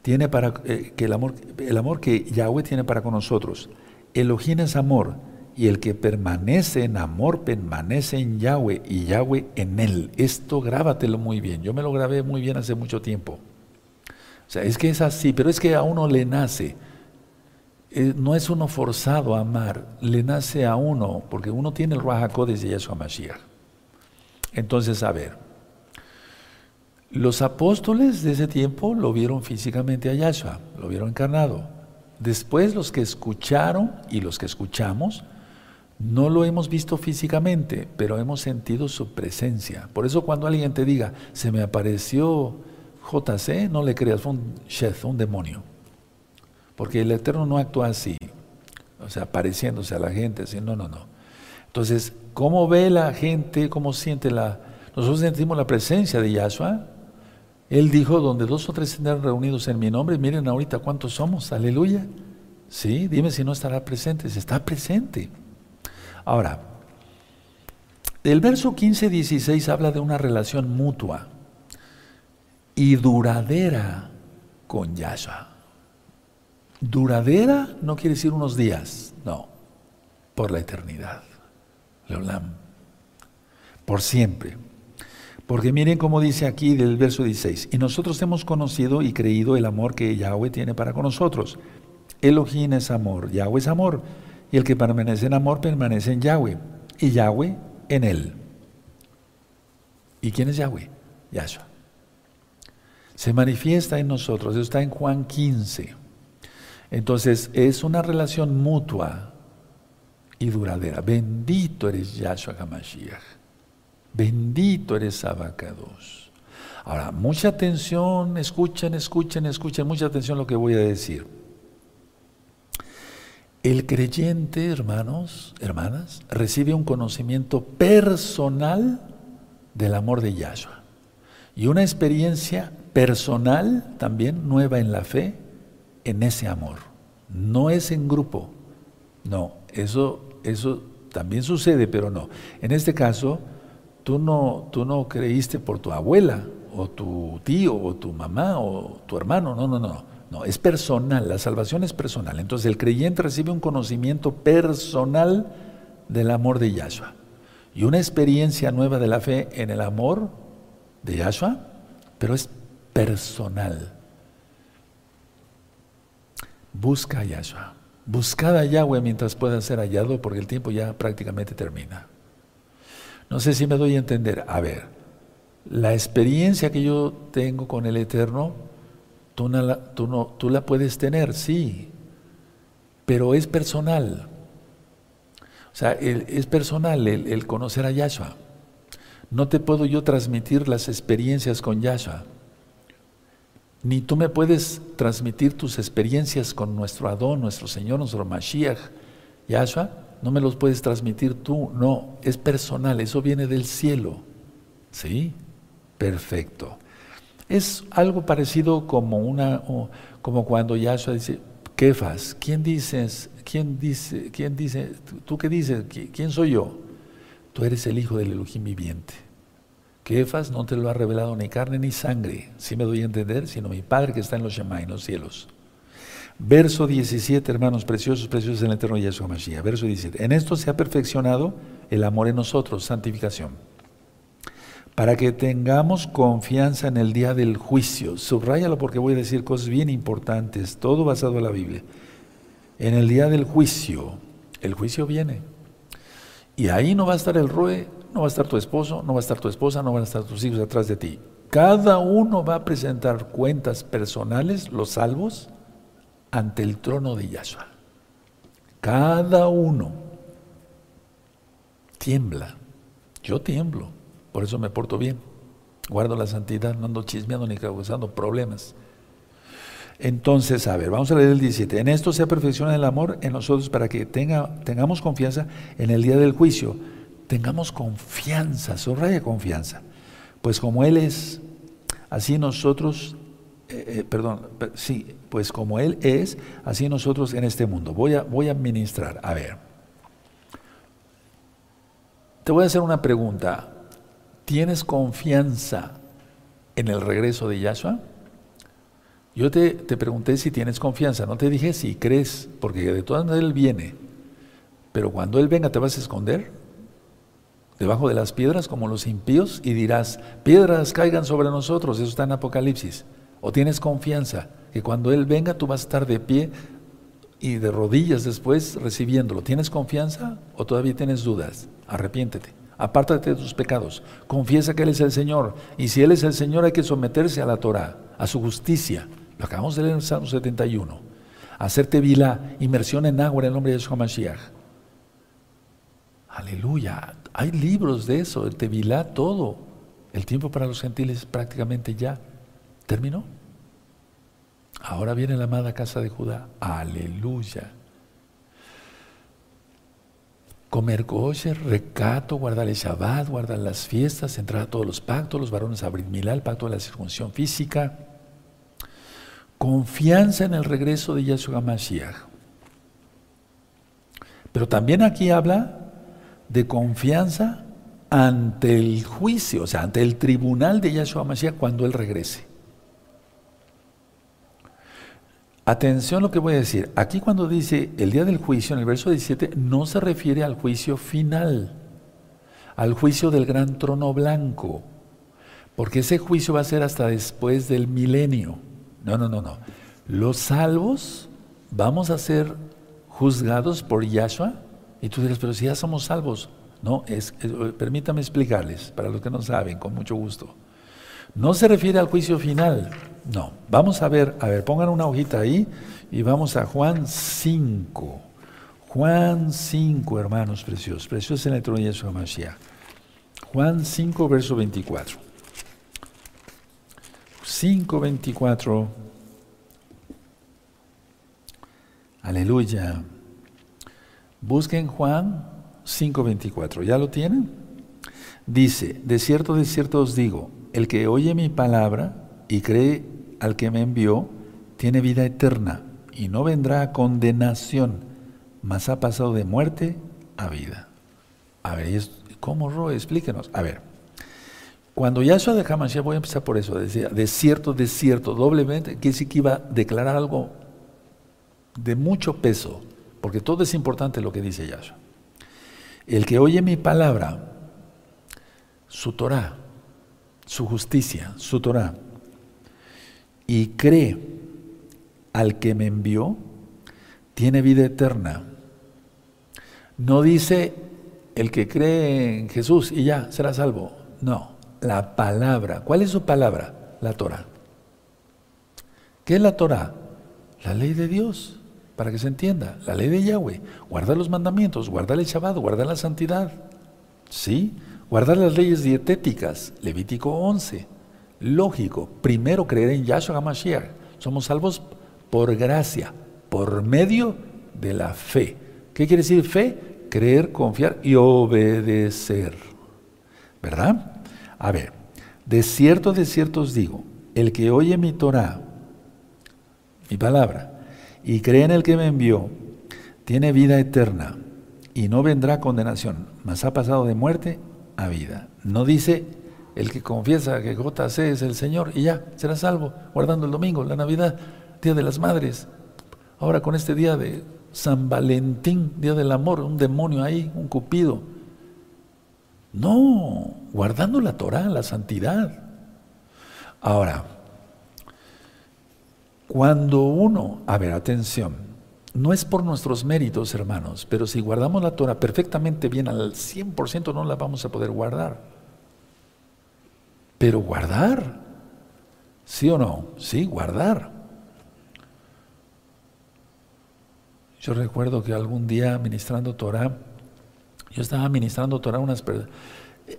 tiene para, eh, que el amor, el amor que Yahweh tiene para con nosotros. Elohim es amor, y el que permanece en amor permanece en Yahweh y Yahweh en él. Esto grábatelo muy bien. Yo me lo grabé muy bien hace mucho tiempo. O sea, es que es así, pero es que a uno le nace. Eh, no es uno forzado a amar, le nace a uno, porque uno tiene el Ruach de Yeshua Mashiach. Entonces, a ver, los apóstoles de ese tiempo lo vieron físicamente a Yahshua, lo vieron encarnado. Después los que escucharon y los que escuchamos, no lo hemos visto físicamente, pero hemos sentido su presencia. Por eso cuando alguien te diga, se me apareció JC, no le creas, fue un Sheth, un demonio. Porque el Eterno no actúa así, o sea, pareciéndose a la gente, así, no, no, no. Entonces, ¿cómo ve la gente, cómo siente la... Nosotros sentimos la presencia de Yahshua. Él dijo, donde dos o tres estén reunidos en mi nombre, miren ahorita cuántos somos, aleluya. Sí, dime si no estará presente, se está presente. Ahora, el verso 15-16 habla de una relación mutua y duradera con Yahshua. Duradera no quiere decir unos días, no, por la eternidad. Leolam, por siempre. Porque miren cómo dice aquí del verso 16, y nosotros hemos conocido y creído el amor que Yahweh tiene para con nosotros. Elohim es amor, Yahweh es amor. Y el que permanece en amor permanece en Yahweh. Y Yahweh en él. ¿Y quién es Yahweh? Yahshua. Se manifiesta en nosotros. Eso está en Juan 15. Entonces es una relación mutua y duradera. Bendito eres Yahshua HaMashiach. Bendito eres Abacados. Ahora, mucha atención, escuchen, escuchen, escuchen, mucha atención lo que voy a decir. El creyente, hermanos, hermanas, recibe un conocimiento personal del amor de Yahshua y una experiencia personal también nueva en la fe en ese amor. No es en grupo, no, eso, eso también sucede, pero no. En este caso, tú no, tú no creíste por tu abuela o tu tío o tu mamá o tu hermano, no, no, no. No, es personal, la salvación es personal. Entonces el creyente recibe un conocimiento personal del amor de Yahshua y una experiencia nueva de la fe en el amor de Yahshua, pero es personal. Busca a Yahshua. Buscad a Yahweh mientras pueda ser hallado porque el tiempo ya prácticamente termina. No sé si me doy a entender. A ver, la experiencia que yo tengo con el Eterno Tú, no, tú, la puedes tener, sí, pero es personal. O sea, es personal el, el, conocer a Yahshua. No te puedo yo transmitir las experiencias con Yahshua. Ni tú me puedes transmitir tus experiencias con nuestro Adón, nuestro Señor, nuestro Mashiach, Yahshua. No me los puedes transmitir tú. No, es personal. Eso viene del cielo. ¿Sí? Perfecto. Es algo parecido como una como cuando Yahshua dice, Kefas, ¿quién dices? ¿Quién dice? ¿Quién dice? ¿Tú qué dices? ¿Quién soy yo? Tú eres el hijo del Elohim viviente. Kefas no te lo ha revelado ni carne ni sangre, si me doy a entender, sino mi Padre que está en los Shemai, en los cielos. Verso 17, hermanos preciosos, preciosos en el eterno Yahshua Mashiach. Verso 17. En esto se ha perfeccionado el amor en nosotros, santificación para que tengamos confianza en el día del juicio. Subráyalo porque voy a decir cosas bien importantes, todo basado en la Biblia. En el día del juicio, el juicio viene. Y ahí no va a estar el roe, no va a estar tu esposo, no va a estar tu esposa, no van a estar tus hijos atrás de ti. Cada uno va a presentar cuentas personales, los salvos, ante el trono de Yahshua. Cada uno tiembla. Yo tiemblo. Por eso me porto bien. Guardo la santidad, no ando chismeando ni causando problemas. Entonces, a ver, vamos a leer el 17. En esto se perfecciona el amor en nosotros para que tenga, tengamos confianza en el día del juicio. Tengamos confianza, subraya confianza. Pues como Él es, así nosotros eh, perdón, sí, pues como Él es, así nosotros en este mundo. Voy a, voy a ministrar. A ver. Te voy a hacer una pregunta. ¿Tienes confianza en el regreso de Yahshua? Yo te, te, pregunté si tienes confianza, no te dije si crees, porque de todas maneras Él viene. Pero cuando Él venga, ¿te vas a esconder? Debajo de las piedras, como los impíos, y dirás, piedras caigan sobre nosotros. Eso está en Apocalipsis. ¿O tienes confianza que cuando Él venga tú vas a estar de pie y de rodillas después recibiéndolo? ¿Tienes confianza o todavía tienes dudas? Arrepiéntete. Apártate de tus pecados. Confiesa que Él es el Señor. Y si Él es el Señor hay que someterse a la Torah, a su justicia. Lo acabamos de leer en el Salmo 71. Hacerte vila, inmersión en agua en el nombre de Yeshua Mashiach. Aleluya. Hay libros de eso, el Tevilá, todo. El tiempo para los gentiles prácticamente ya terminó. Ahora viene la amada casa de Judá. Aleluya. Comer kosher, recato, guardar el Shabbat, guardar las fiestas, entrar a todos los pactos, los varones abrir milá, el pacto de la circuncisión física. Confianza en el regreso de Yahshua Mashiach. Pero también aquí habla de confianza ante el juicio, o sea, ante el tribunal de Yahshua Mashiach cuando Él regrese. Atención lo que voy a decir. Aquí cuando dice el día del juicio, en el verso 17, no se refiere al juicio final, al juicio del gran trono blanco, porque ese juicio va a ser hasta después del milenio. No, no, no, no. Los salvos vamos a ser juzgados por Yahshua. Y tú dirás, pero si ya somos salvos. No, permítame explicarles, para los que no saben, con mucho gusto. No se refiere al juicio final. No. Vamos a ver, a ver, pongan una hojita ahí y vamos a Juan 5. Juan 5, hermanos preciosos. Preciosos en la trono de Yeshua Mashiach. Juan 5, verso 24. 5, 24. Aleluya. Busquen Juan 5, 24. ¿Ya lo tienen? Dice, de cierto, de cierto os digo, el que oye mi palabra y cree al que me envió, tiene vida eterna y no vendrá a condenación, mas ha pasado de muerte a vida. A ver, ¿cómo, Roe? Explíquenos. A ver, cuando Yahshua de Hamashiach, voy a empezar por eso, decía, de cierto, de cierto, doblemente, quiere decir que iba a declarar algo de mucho peso, porque todo es importante lo que dice Yahshua. El que oye mi palabra, su Torah, su justicia, su Torah, y cree al que me envió, tiene vida eterna. No dice el que cree en Jesús y ya será salvo. No, la palabra. ¿Cuál es su palabra? La Torah. ¿Qué es la Torah? La ley de Dios, para que se entienda. La ley de Yahweh. Guardar los mandamientos, guardar el Shabbat, guardar la santidad. ¿Sí? Guardar las leyes dietéticas, Levítico 11. Lógico, primero creer en Yahshua HaMashiach. Somos salvos por gracia, por medio de la fe. ¿Qué quiere decir fe? Creer, confiar y obedecer. ¿Verdad? A ver, de cierto, de cierto os digo, el que oye mi Torah, mi palabra, y cree en el que me envió, tiene vida eterna y no vendrá condenación, mas ha pasado de muerte a vida. No dice el que confiesa que JC es el Señor y ya, será salvo, guardando el domingo, la Navidad, Día de las Madres. Ahora con este día de San Valentín, Día del Amor, un demonio ahí, un cupido. No, guardando la Torah, la santidad. Ahora, cuando uno, a ver, atención, no es por nuestros méritos, hermanos, pero si guardamos la Torah perfectamente bien, al 100% no la vamos a poder guardar. Pero guardar, ¿sí o no? Sí, guardar. Yo recuerdo que algún día ministrando Torah, yo estaba ministrando Torah a, unas,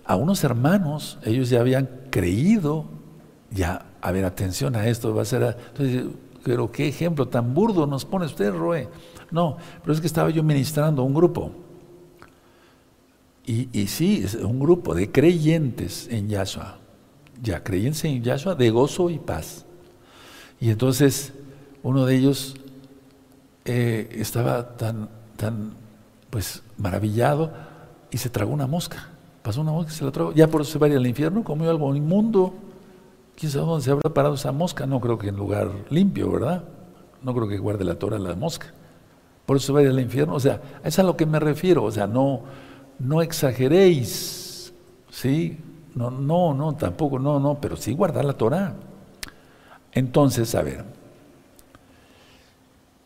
a unos hermanos, ellos ya habían creído, ya, a ver, atención a esto, va a ser... entonces, pero qué ejemplo tan burdo nos pone usted, Roe. No, pero es que estaba yo ministrando a un grupo. Y, y sí, es un grupo de creyentes en Yahshua. Ya, creyentes en Yahshua de gozo y paz. Y entonces uno de ellos eh, estaba tan, tan, pues, maravillado y se tragó una mosca. Pasó una mosca y se la tragó. Ya por eso se va a ir al infierno, comió algo inmundo. ¿Quién sabe dónde se habrá parado esa mosca? No creo que en lugar limpio, ¿verdad? No creo que guarde la Torah la mosca. Por eso se va a ir al infierno. O sea, es a lo que me refiero. O sea, no, no exageréis. ¿Sí? No, no, no, tampoco, no, no, pero sí guardar la Torah. Entonces, a ver,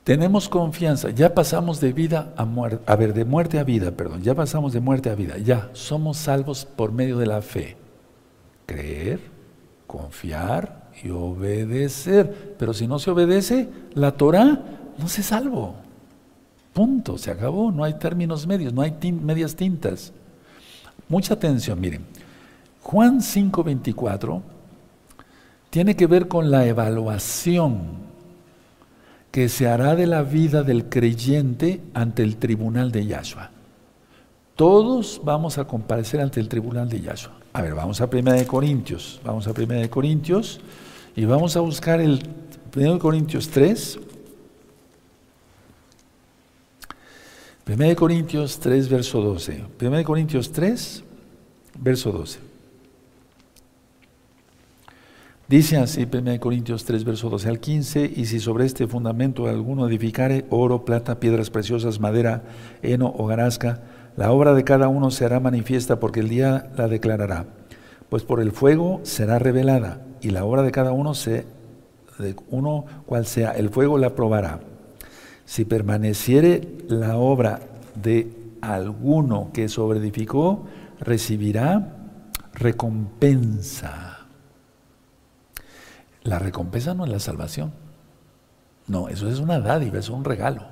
tenemos confianza, ya pasamos de vida a muerte, a ver, de muerte a vida, perdón, ya pasamos de muerte a vida, ya somos salvos por medio de la fe. Creer, confiar y obedecer. Pero si no se obedece, la Torah no se salvo. Punto, se acabó, no hay términos medios, no hay medias tintas. Mucha atención, miren. Juan 5:24 tiene que ver con la evaluación que se hará de la vida del creyente ante el tribunal de Yahshua. Todos vamos a comparecer ante el tribunal de Yahshua. A ver, vamos a 1 de Corintios, vamos a 1 de Corintios y vamos a buscar el 1 de Corintios 3. 1 de Corintios 3, verso 12. 1 de Corintios 3, verso 12. Dice así 1 Corintios 3, verso 12 al 15, y si sobre este fundamento alguno edificare oro, plata, piedras preciosas, madera, heno o garasca, la obra de cada uno será manifiesta porque el día la declarará. Pues por el fuego será revelada, y la obra de cada uno, se, de uno cual sea, el fuego la probará. Si permaneciere la obra de alguno que sobreedificó, recibirá recompensa. La recompensa no es la salvación. No, eso es una dádiva, es un regalo.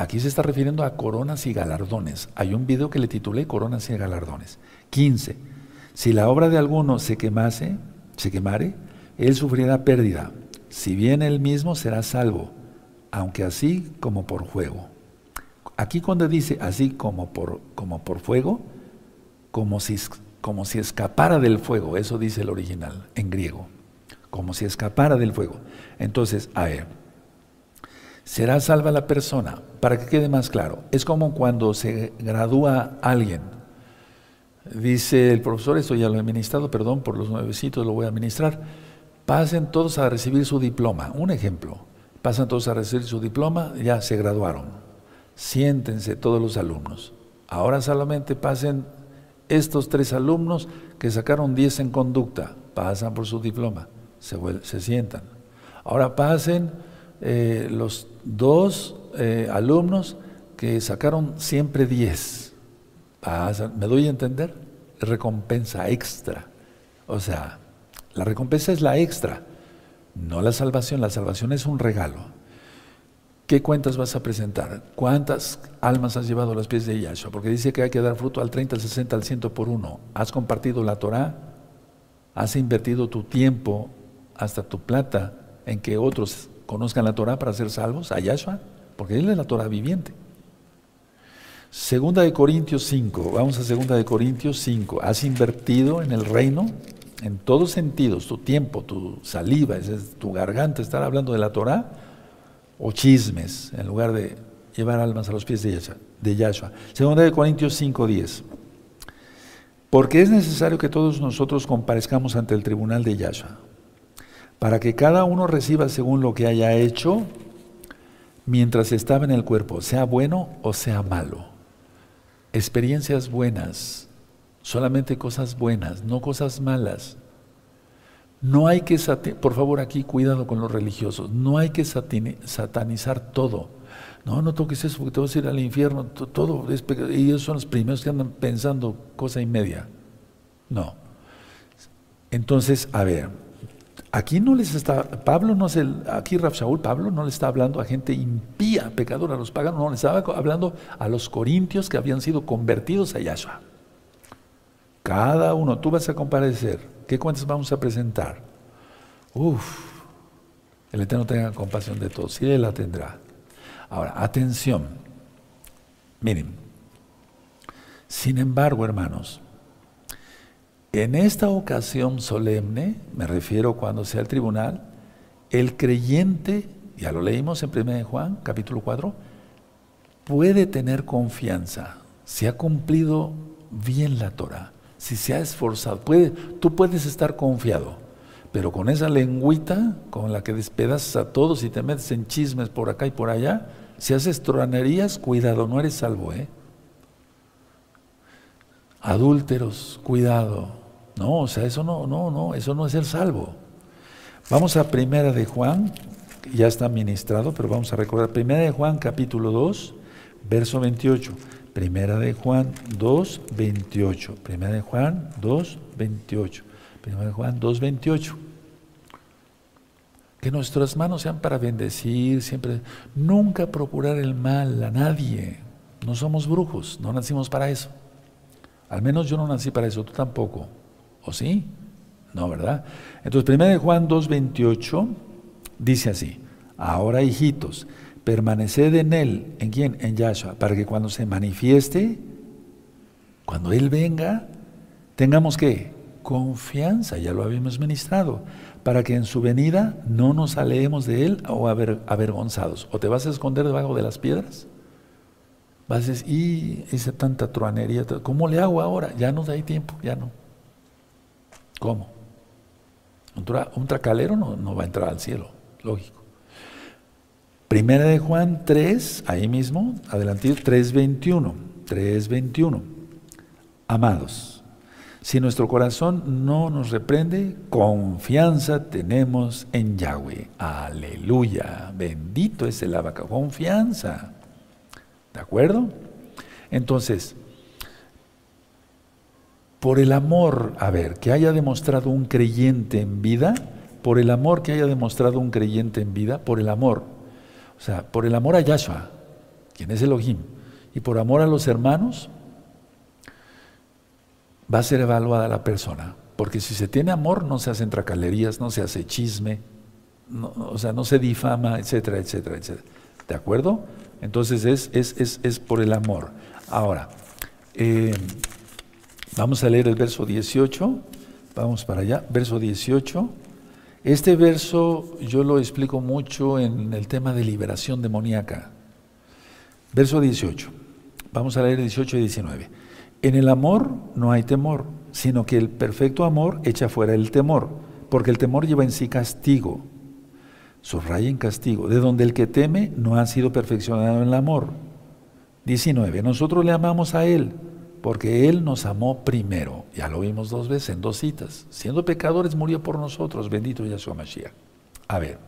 Aquí se está refiriendo a coronas y galardones. Hay un video que le titulé Coronas y galardones. 15. Si la obra de alguno se quemase, se quemare, él sufrirá pérdida. Si bien él mismo será salvo, aunque así como por fuego. Aquí cuando dice así como por, como por fuego, como si, como si escapara del fuego, eso dice el original en griego como si escapara del fuego. Entonces, a ver, será salva la persona. Para que quede más claro, es como cuando se gradúa alguien. Dice el profesor, esto ya lo he ministrado, perdón por los nuevecitos, lo voy a administrar. Pasen todos a recibir su diploma. Un ejemplo. Pasan todos a recibir su diploma, ya se graduaron. Siéntense todos los alumnos. Ahora solamente pasen estos tres alumnos que sacaron 10 en conducta, pasan por su diploma se, sientan. Ahora pasen eh, los dos eh, alumnos que sacaron siempre 10. ¿Me doy a entender? Recompensa extra. O sea, la recompensa es la extra, no la salvación. La salvación es un regalo. ¿Qué cuentas vas a presentar? ¿Cuántas almas has llevado a los pies de Yahshua? Porque dice que hay que dar fruto al 30, al 60, al 100 por uno. ¿Has compartido la Torah? ¿Has invertido tu tiempo hasta tu plata en que otros conozcan la Torah para ser salvos, a Yahshua, porque Él es la Torah viviente. Segunda de Corintios 5, vamos a Segunda de Corintios 5. ¿Has invertido en el reino? En todos sentidos, tu tiempo, tu saliva, tu garganta, estar hablando de la Torah, o chismes, en lugar de llevar almas a los pies de Yahshua. Segunda de Corintios 5, 10. Porque es necesario que todos nosotros comparezcamos ante el tribunal de Yahshua para que cada uno reciba según lo que haya hecho mientras estaba en el cuerpo, sea bueno o sea malo. Experiencias buenas, solamente cosas buenas, no cosas malas. No hay que, por favor aquí cuidado con los religiosos, no hay que satanizar todo. No, no toques eso porque te vas a ir al infierno, todo es Y ellos son los primeros que andan pensando cosa y media. No. Entonces, a ver, Aquí no les está, Pablo no es el, aquí Raf Pablo no le está hablando a gente impía, pecadora, a los paganos, no, le estaba hablando a los corintios que habían sido convertidos a Yahshua. Cada uno, tú vas a comparecer, ¿qué cuentas vamos a presentar? Uf, el Eterno tenga compasión de todos, y Él la tendrá. Ahora, atención, miren, sin embargo, hermanos, en esta ocasión solemne, me refiero cuando sea el tribunal, el creyente, ya lo leímos en 1 Juan, capítulo 4, puede tener confianza si ha cumplido bien la Torah, si se ha esforzado. Puede, tú puedes estar confiado, pero con esa lengüita con la que despedazas a todos y te metes en chismes por acá y por allá, si haces tronerías, cuidado, no eres salvo, ¿eh? Adúlteros, cuidado. No, o sea, eso no, no, no, eso no es el salvo. Vamos a Primera de Juan, ya está ministrado, pero vamos a recordar. Primera de Juan, capítulo 2, verso 28. Primera de Juan 2, 28. Primera de Juan 2, 28. Primera de Juan 2, 28. Que nuestras manos sean para bendecir, siempre, nunca procurar el mal a nadie. No somos brujos, no nacimos para eso. Al menos yo no nací para eso, tú tampoco. ¿O sí? No, ¿verdad? Entonces, 1 Juan 2.28 dice así, ahora hijitos, permaneced en Él, ¿en quién? En Yahshua, para que cuando se manifieste, cuando Él venga, tengamos que confianza, ya lo habíamos ministrado, para que en su venida no nos aleemos de Él o avergonzados. ¿O te vas a esconder debajo de las piedras? Vas a decir, y hice tanta truanería, ¿cómo le hago ahora? Ya no hay tiempo, ya no. ¿Cómo? Un, tracalero no, no, va a entrar al cielo, lógico. Primera de Juan 3, ahí mismo, adelante, 3.21, 3.21. Amados, si nuestro corazón no nos reprende, confianza tenemos en Yahweh. Aleluya, bendito es el abaca, confianza. ¿De acuerdo? Entonces, por el amor, a ver, que haya demostrado un creyente en vida, por el amor que haya demostrado un creyente en vida, por el amor, o sea, por el amor a Yahshua, quien es Elohim, y por amor a los hermanos, va a ser evaluada la persona. Porque si se tiene amor, no se hacen tracalerías, no se hace chisme, o sea, no se difama, etcétera, etcétera, etcétera. ¿De acuerdo? Entonces es, es, es, por el amor. Ahora, eh, vamos a leer el verso 18. Vamos para allá, verso 18. Este verso yo lo explico mucho en el tema de liberación demoníaca. Verso 18. Vamos a leer 18 y 19. En el amor no hay temor, sino que el perfecto amor echa fuera el temor, porque el temor lleva en sí castigo subraya en castigo, de donde el que teme no ha sido perfeccionado en el amor. 19. Nosotros le amamos a Él, porque Él nos amó primero. Ya lo vimos dos veces, en dos citas. Siendo pecadores murió por nosotros, bendito Yahshua Mashiach. A ver,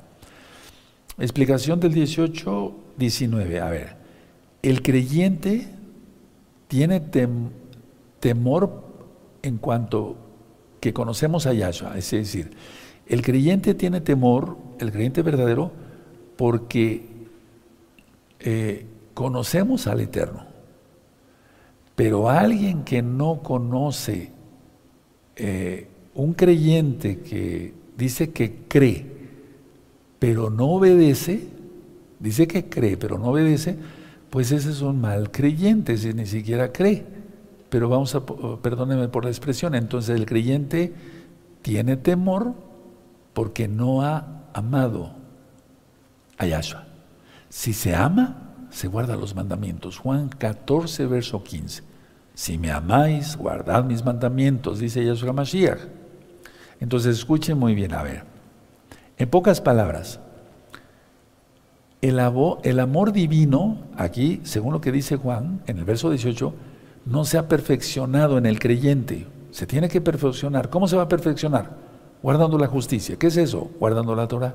explicación del 18, 19. A ver, el creyente tiene temor en cuanto que conocemos a Yahshua, es decir, el creyente tiene temor, el creyente verdadero, porque eh, conocemos al Eterno. Pero alguien que no conoce, eh, un creyente que dice que cree, pero no obedece, dice que cree, pero no obedece, pues ese es un mal creyente, si ni siquiera cree. Pero vamos a, perdónenme por la expresión, entonces el creyente tiene temor porque no ha amado a Yahshua. Si se ama, se guarda los mandamientos. Juan 14, verso 15. Si me amáis, guardad mis mandamientos, dice Yahshua Mashiach. Entonces escuchen muy bien, a ver. En pocas palabras, el, amor divino, aquí, según lo que dice Juan, en el verso 18, no se ha perfeccionado en el creyente. Se tiene que perfeccionar. ¿Cómo se va a perfeccionar? Guardando la justicia. ¿Qué es eso? Guardando la Torah.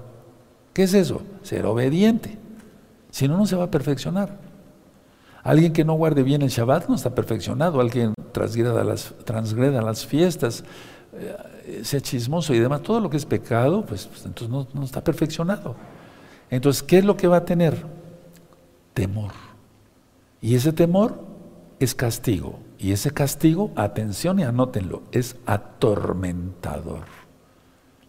¿Qué es eso? Ser obediente. Si no, no se va a perfeccionar. Alguien que no guarde bien el Shabbat no está perfeccionado. Alguien transgreda las, transgreda las fiestas, eh, sea chismoso y demás. Todo lo que es pecado, pues, pues entonces no, no está perfeccionado. Entonces, ¿qué es lo que va a tener? Temor. Y ese temor es castigo. Y ese castigo, atención y anótenlo, es atormentador.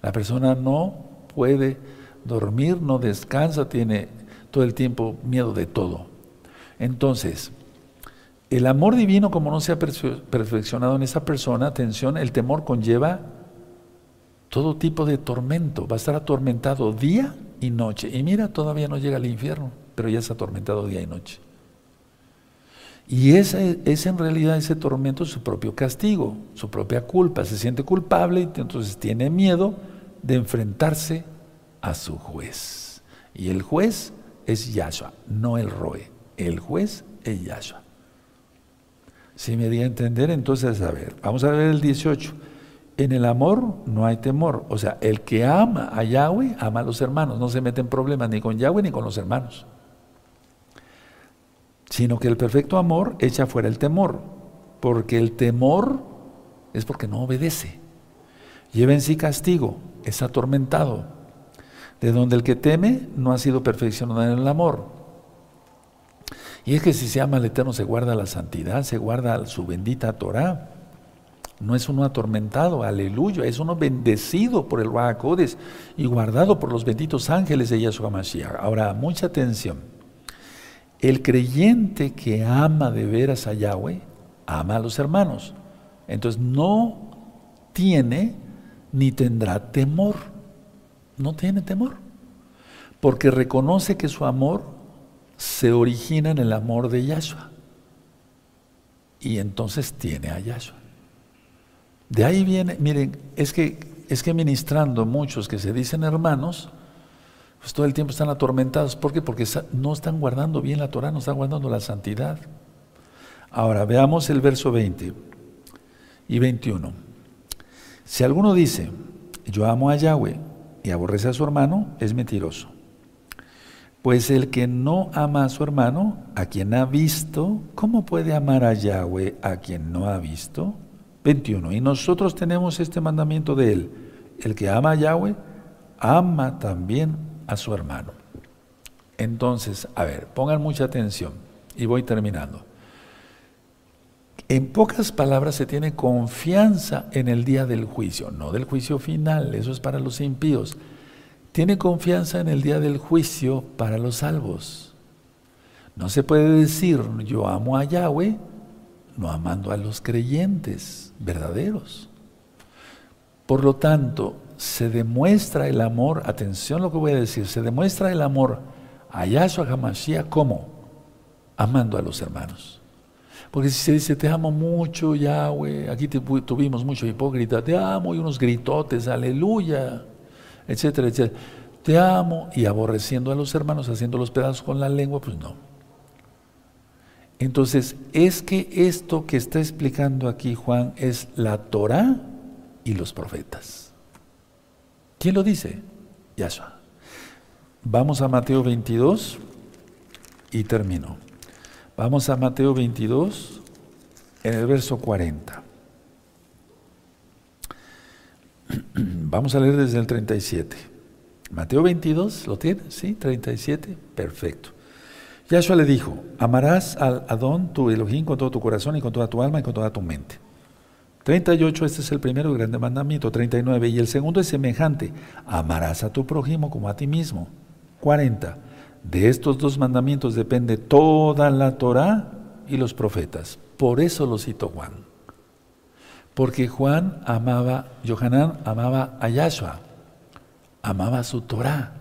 La persona no puede dormir, no descansa, tiene el tiempo miedo de todo. Entonces, el amor divino, como no se ha perfeccionado en esa persona, atención, el temor conlleva todo tipo de tormento, va a estar atormentado día y noche. Y mira, todavía no llega al infierno, pero ya es atormentado día y noche. Y ese es en realidad ese tormento su propio castigo, su propia culpa. Se siente culpable y entonces tiene miedo de enfrentarse a su juez. Y el juez es Yahshua, no el Roe. El juez es Yahshua. Si me di a entender, entonces, a ver, vamos a ver el 18. En el amor no hay temor. O sea, el que ama a Yahweh, ama a los hermanos. No se mete en problemas ni con Yahweh ni con los hermanos. Sino que el perfecto amor echa fuera el temor. Porque el temor es porque no obedece. Lleva en sí castigo, es atormentado. De donde el que teme no ha sido perfeccionado en el amor. Y es que si se ama al Eterno se guarda la santidad, se guarda su bendita Torah. No es uno atormentado, aleluya, es uno bendecido por el Bahacodes y guardado por los benditos ángeles de Yahshua Mashiach. Ahora, mucha atención. El creyente que ama de veras a Yahweh, ama a los hermanos. Entonces no tiene ni tendrá temor. No tiene temor. Porque reconoce que su amor se origina en el amor de Yahshua. Y entonces tiene a Yahshua. De ahí viene, miren, es que, es que ministrando muchos que se dicen hermanos, pues todo el tiempo están atormentados. ¿Por qué? Porque no están guardando bien la Torah, no están guardando la santidad. Ahora, veamos el verso 20 y 21. Si alguno dice, yo amo a Yahweh y aborrece a su hermano, es mentiroso. Pues el que no ama a su hermano, a quien ha visto, ¿cómo puede amar a Yahweh a quien no ha visto? 21. Y nosotros tenemos este mandamiento de él. El que ama a Yahweh, ama también a su hermano. Entonces, a ver, pongan mucha atención y voy terminando. En pocas palabras se tiene confianza en el día del juicio, no del juicio final, eso es para los impíos. Tiene confianza en el día del juicio para los salvos. No se puede decir yo amo a Yahweh no amando a los creyentes verdaderos. Por lo tanto, se demuestra el amor, atención lo que voy a decir, se demuestra el amor a Yahshua HaMashiach como amando a los hermanos. Porque si se dice, te amo mucho, Yahweh, aquí tuvimos mucho hipócrita, te amo y unos gritotes, aleluya, etcétera, etcétera. Te amo y aborreciendo a los hermanos, haciendo los pedazos con la lengua, pues no. Entonces, es que esto que está explicando aquí Juan es la Torah y los profetas. ¿Quién lo dice? Yahshua. Vamos a Mateo 22 y termino. Vamos a Mateo 22 en el verso 40. Vamos a leer desde el 37. Mateo 22, ¿lo tiene? ¿Sí? 37. Perfecto. Yahshua le dijo, amarás al Adón, tu Elohim, con todo tu corazón y con toda tu alma y con toda tu mente. 38, este es el primero grande mandamiento. 39, y el segundo es semejante, amarás a tu prójimo como a ti mismo. 40, de estos dos mandamientos depende toda la Torah y los profetas. Por eso lo cito Juan. Porque Juan amaba, Johanán amaba a Yahshua, amaba su Torah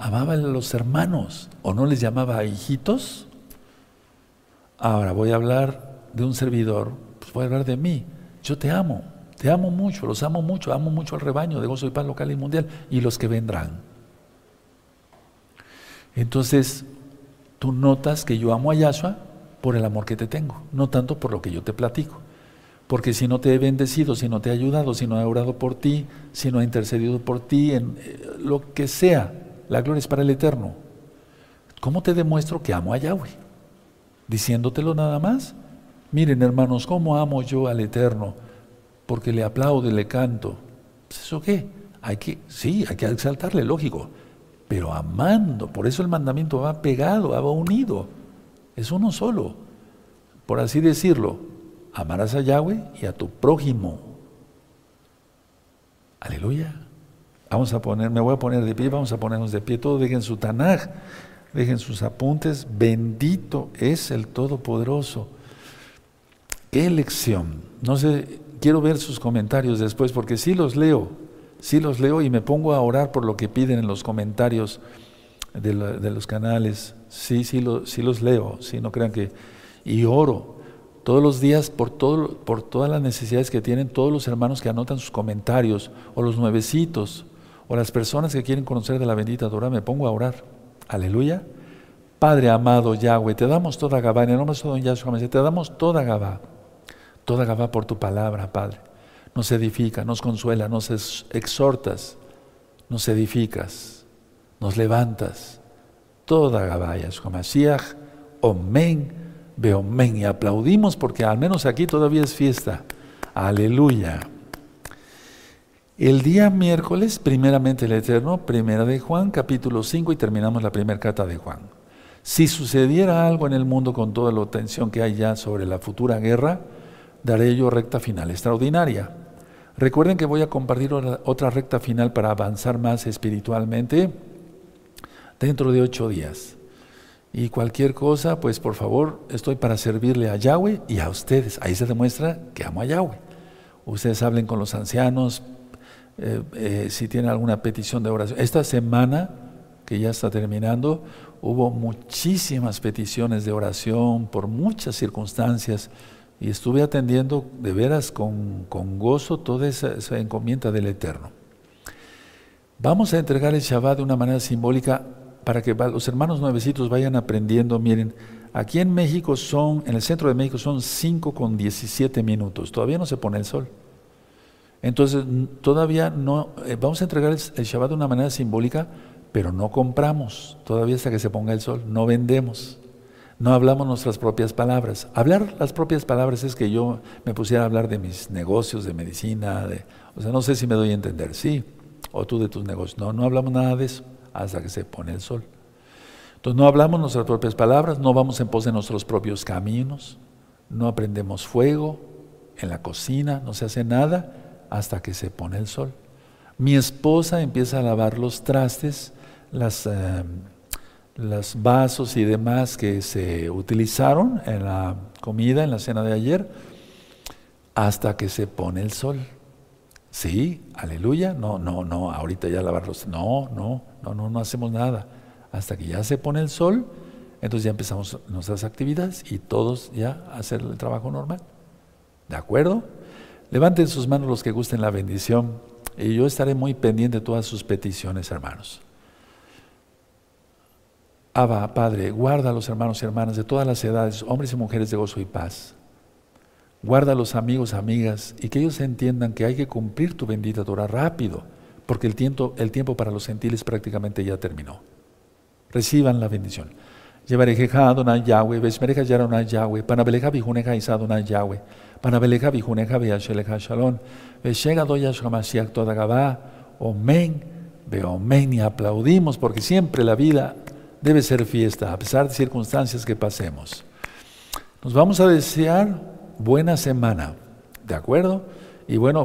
amaba a los hermanos o no les llamaba hijitos. Ahora voy a hablar de un servidor, pues voy a hablar de mí. Yo te amo, te amo mucho, los amo mucho, amo mucho al rebaño de gozo y paz local y mundial y los que vendrán. Entonces, tú notas que yo amo a Yahshua por el amor que te tengo, no tanto por lo que yo te platico. Porque si no te he bendecido, si no te he ayudado, si no he orado por ti, si no he intercedido por ti, en eh, lo que sea, la gloria es para el Eterno. ¿Cómo te demuestro que amo a Yahweh? Diciéndotelo nada más. Miren hermanos, ¿cómo amo yo al Eterno? Porque le aplaudo y le canto. Pues, ¿Eso qué? Hay que, sí, hay que exaltarle, lógico. Pero amando, por eso el mandamiento va pegado, va unido. Es uno solo. Por así decirlo, amarás a Yahweh y a tu prójimo. Aleluya. Vamos a poner, me voy a poner de pie, vamos a ponernos de pie. Todo dejen su Tanaj, dejen sus apuntes. Bendito es el Todopoderoso. Qué lección. No sé, quiero ver sus comentarios después, porque sí los leo, sí los leo y me pongo a orar por lo que piden en los comentarios de, los canales. Sí, sí, sí los leo, sí, no crean que... Y oro todos los días por, todo, por todas las necesidades que tienen todos los hermanos que anotan sus comentarios, o los nuevecitos, o las personas que quieren conocer de la bendita Torah, me pongo a orar. Aleluya. Padre amado Yahweh, te damos toda Gabá, en el nombre de don Yahshua, te damos toda Gabá, toda Gabá por tu palabra, Padre. Nos edifica, nos consuela, nos exhortas, nos edificas, nos levantas. Toda Gabá, Yahshua Mashiach, Omen, Beomen. Y aplaudimos porque al menos aquí todavía es fiesta. Aleluya. El día miércoles, primeramente el Eterno, primera de Juan, capítulo 5, y terminamos la primera carta de Juan. Si sucediera algo en el mundo con toda la atención que hay ya sobre la futura guerra, daré yo recta final extraordinaria. Recuerden que voy a compartir otra recta final para avanzar más espiritualmente dentro de ocho días. Y cualquier cosa, pues por favor, estoy para servirle a Yahweh y a ustedes. Ahí se demuestra que amo a Yahweh. Ustedes hablen con los ancianos, eh, eh, si tienen alguna petición de oración. Esta semana, que ya está terminando, hubo muchísimas peticiones de oración por muchas circunstancias y estuve atendiendo de veras con, gozo toda esa, encomienda del Eterno. Vamos a entregar el Shabbat de una manera simbólica para que los hermanos nuevecitos vayan aprendiendo. Miren, aquí en México son, en el centro de México son 5 con 17 minutos, todavía no se pone el sol. Entonces, todavía no, eh, vamos a entregar el, el Shabbat de una manera simbólica pero no compramos todavía hasta que se ponga el sol, no vendemos, no hablamos nuestras propias palabras. Hablar las propias palabras es que yo me pusiera a hablar de mis negocios, de medicina, de, o sea, no sé si me doy a entender, sí, o tú de tus negocios. No, no hablamos nada de eso hasta que se pone el sol. Entonces no hablamos nuestras propias palabras, no vamos en pos de nuestros propios caminos, no aprendemos fuego en la cocina, no se hace nada hasta que se pone el sol. Mi esposa empieza a lavar los trastes las, eh, los vasos y demás que se utilizaron en la comida, en la cena de ayer, hasta que se pone el sol. Sí, aleluya. No, no, no, ahorita ya lavarlos. No, no, no, no, no hacemos nada. Hasta que ya se pone el sol, entonces ya empezamos nuestras actividades y todos ya a hacer el trabajo normal. ¿De acuerdo? Levanten sus manos los que gusten la bendición y yo estaré muy pendiente de todas sus peticiones, hermanos. Abba, Padre, guarda a los hermanos y hermanas de todas las edades, hombres y mujeres de gozo y paz. Guarda a los amigos, amigas, y que ellos entiendan que hay que cumplir tu bendita Torah rápido, porque el tiempo, el tiempo para los gentiles prácticamente ya terminó. Reciban la bendición. Llevarejeja Adonai Yahweh, Veshmereja Yaronai Yahweh, Panabeleja Bijuneja Isa Adonai Yahweh, Panabeleja Bijuneja Beasheleja Shalom, Veshega Doya Shamashiach Todagabá, Omen, Beomen, y aplaudimos porque siempre la vida debe ser fiesta, a pesar de circunstancias que pasemos. Nos vamos a desear buena semana, ¿de acuerdo? Y bueno,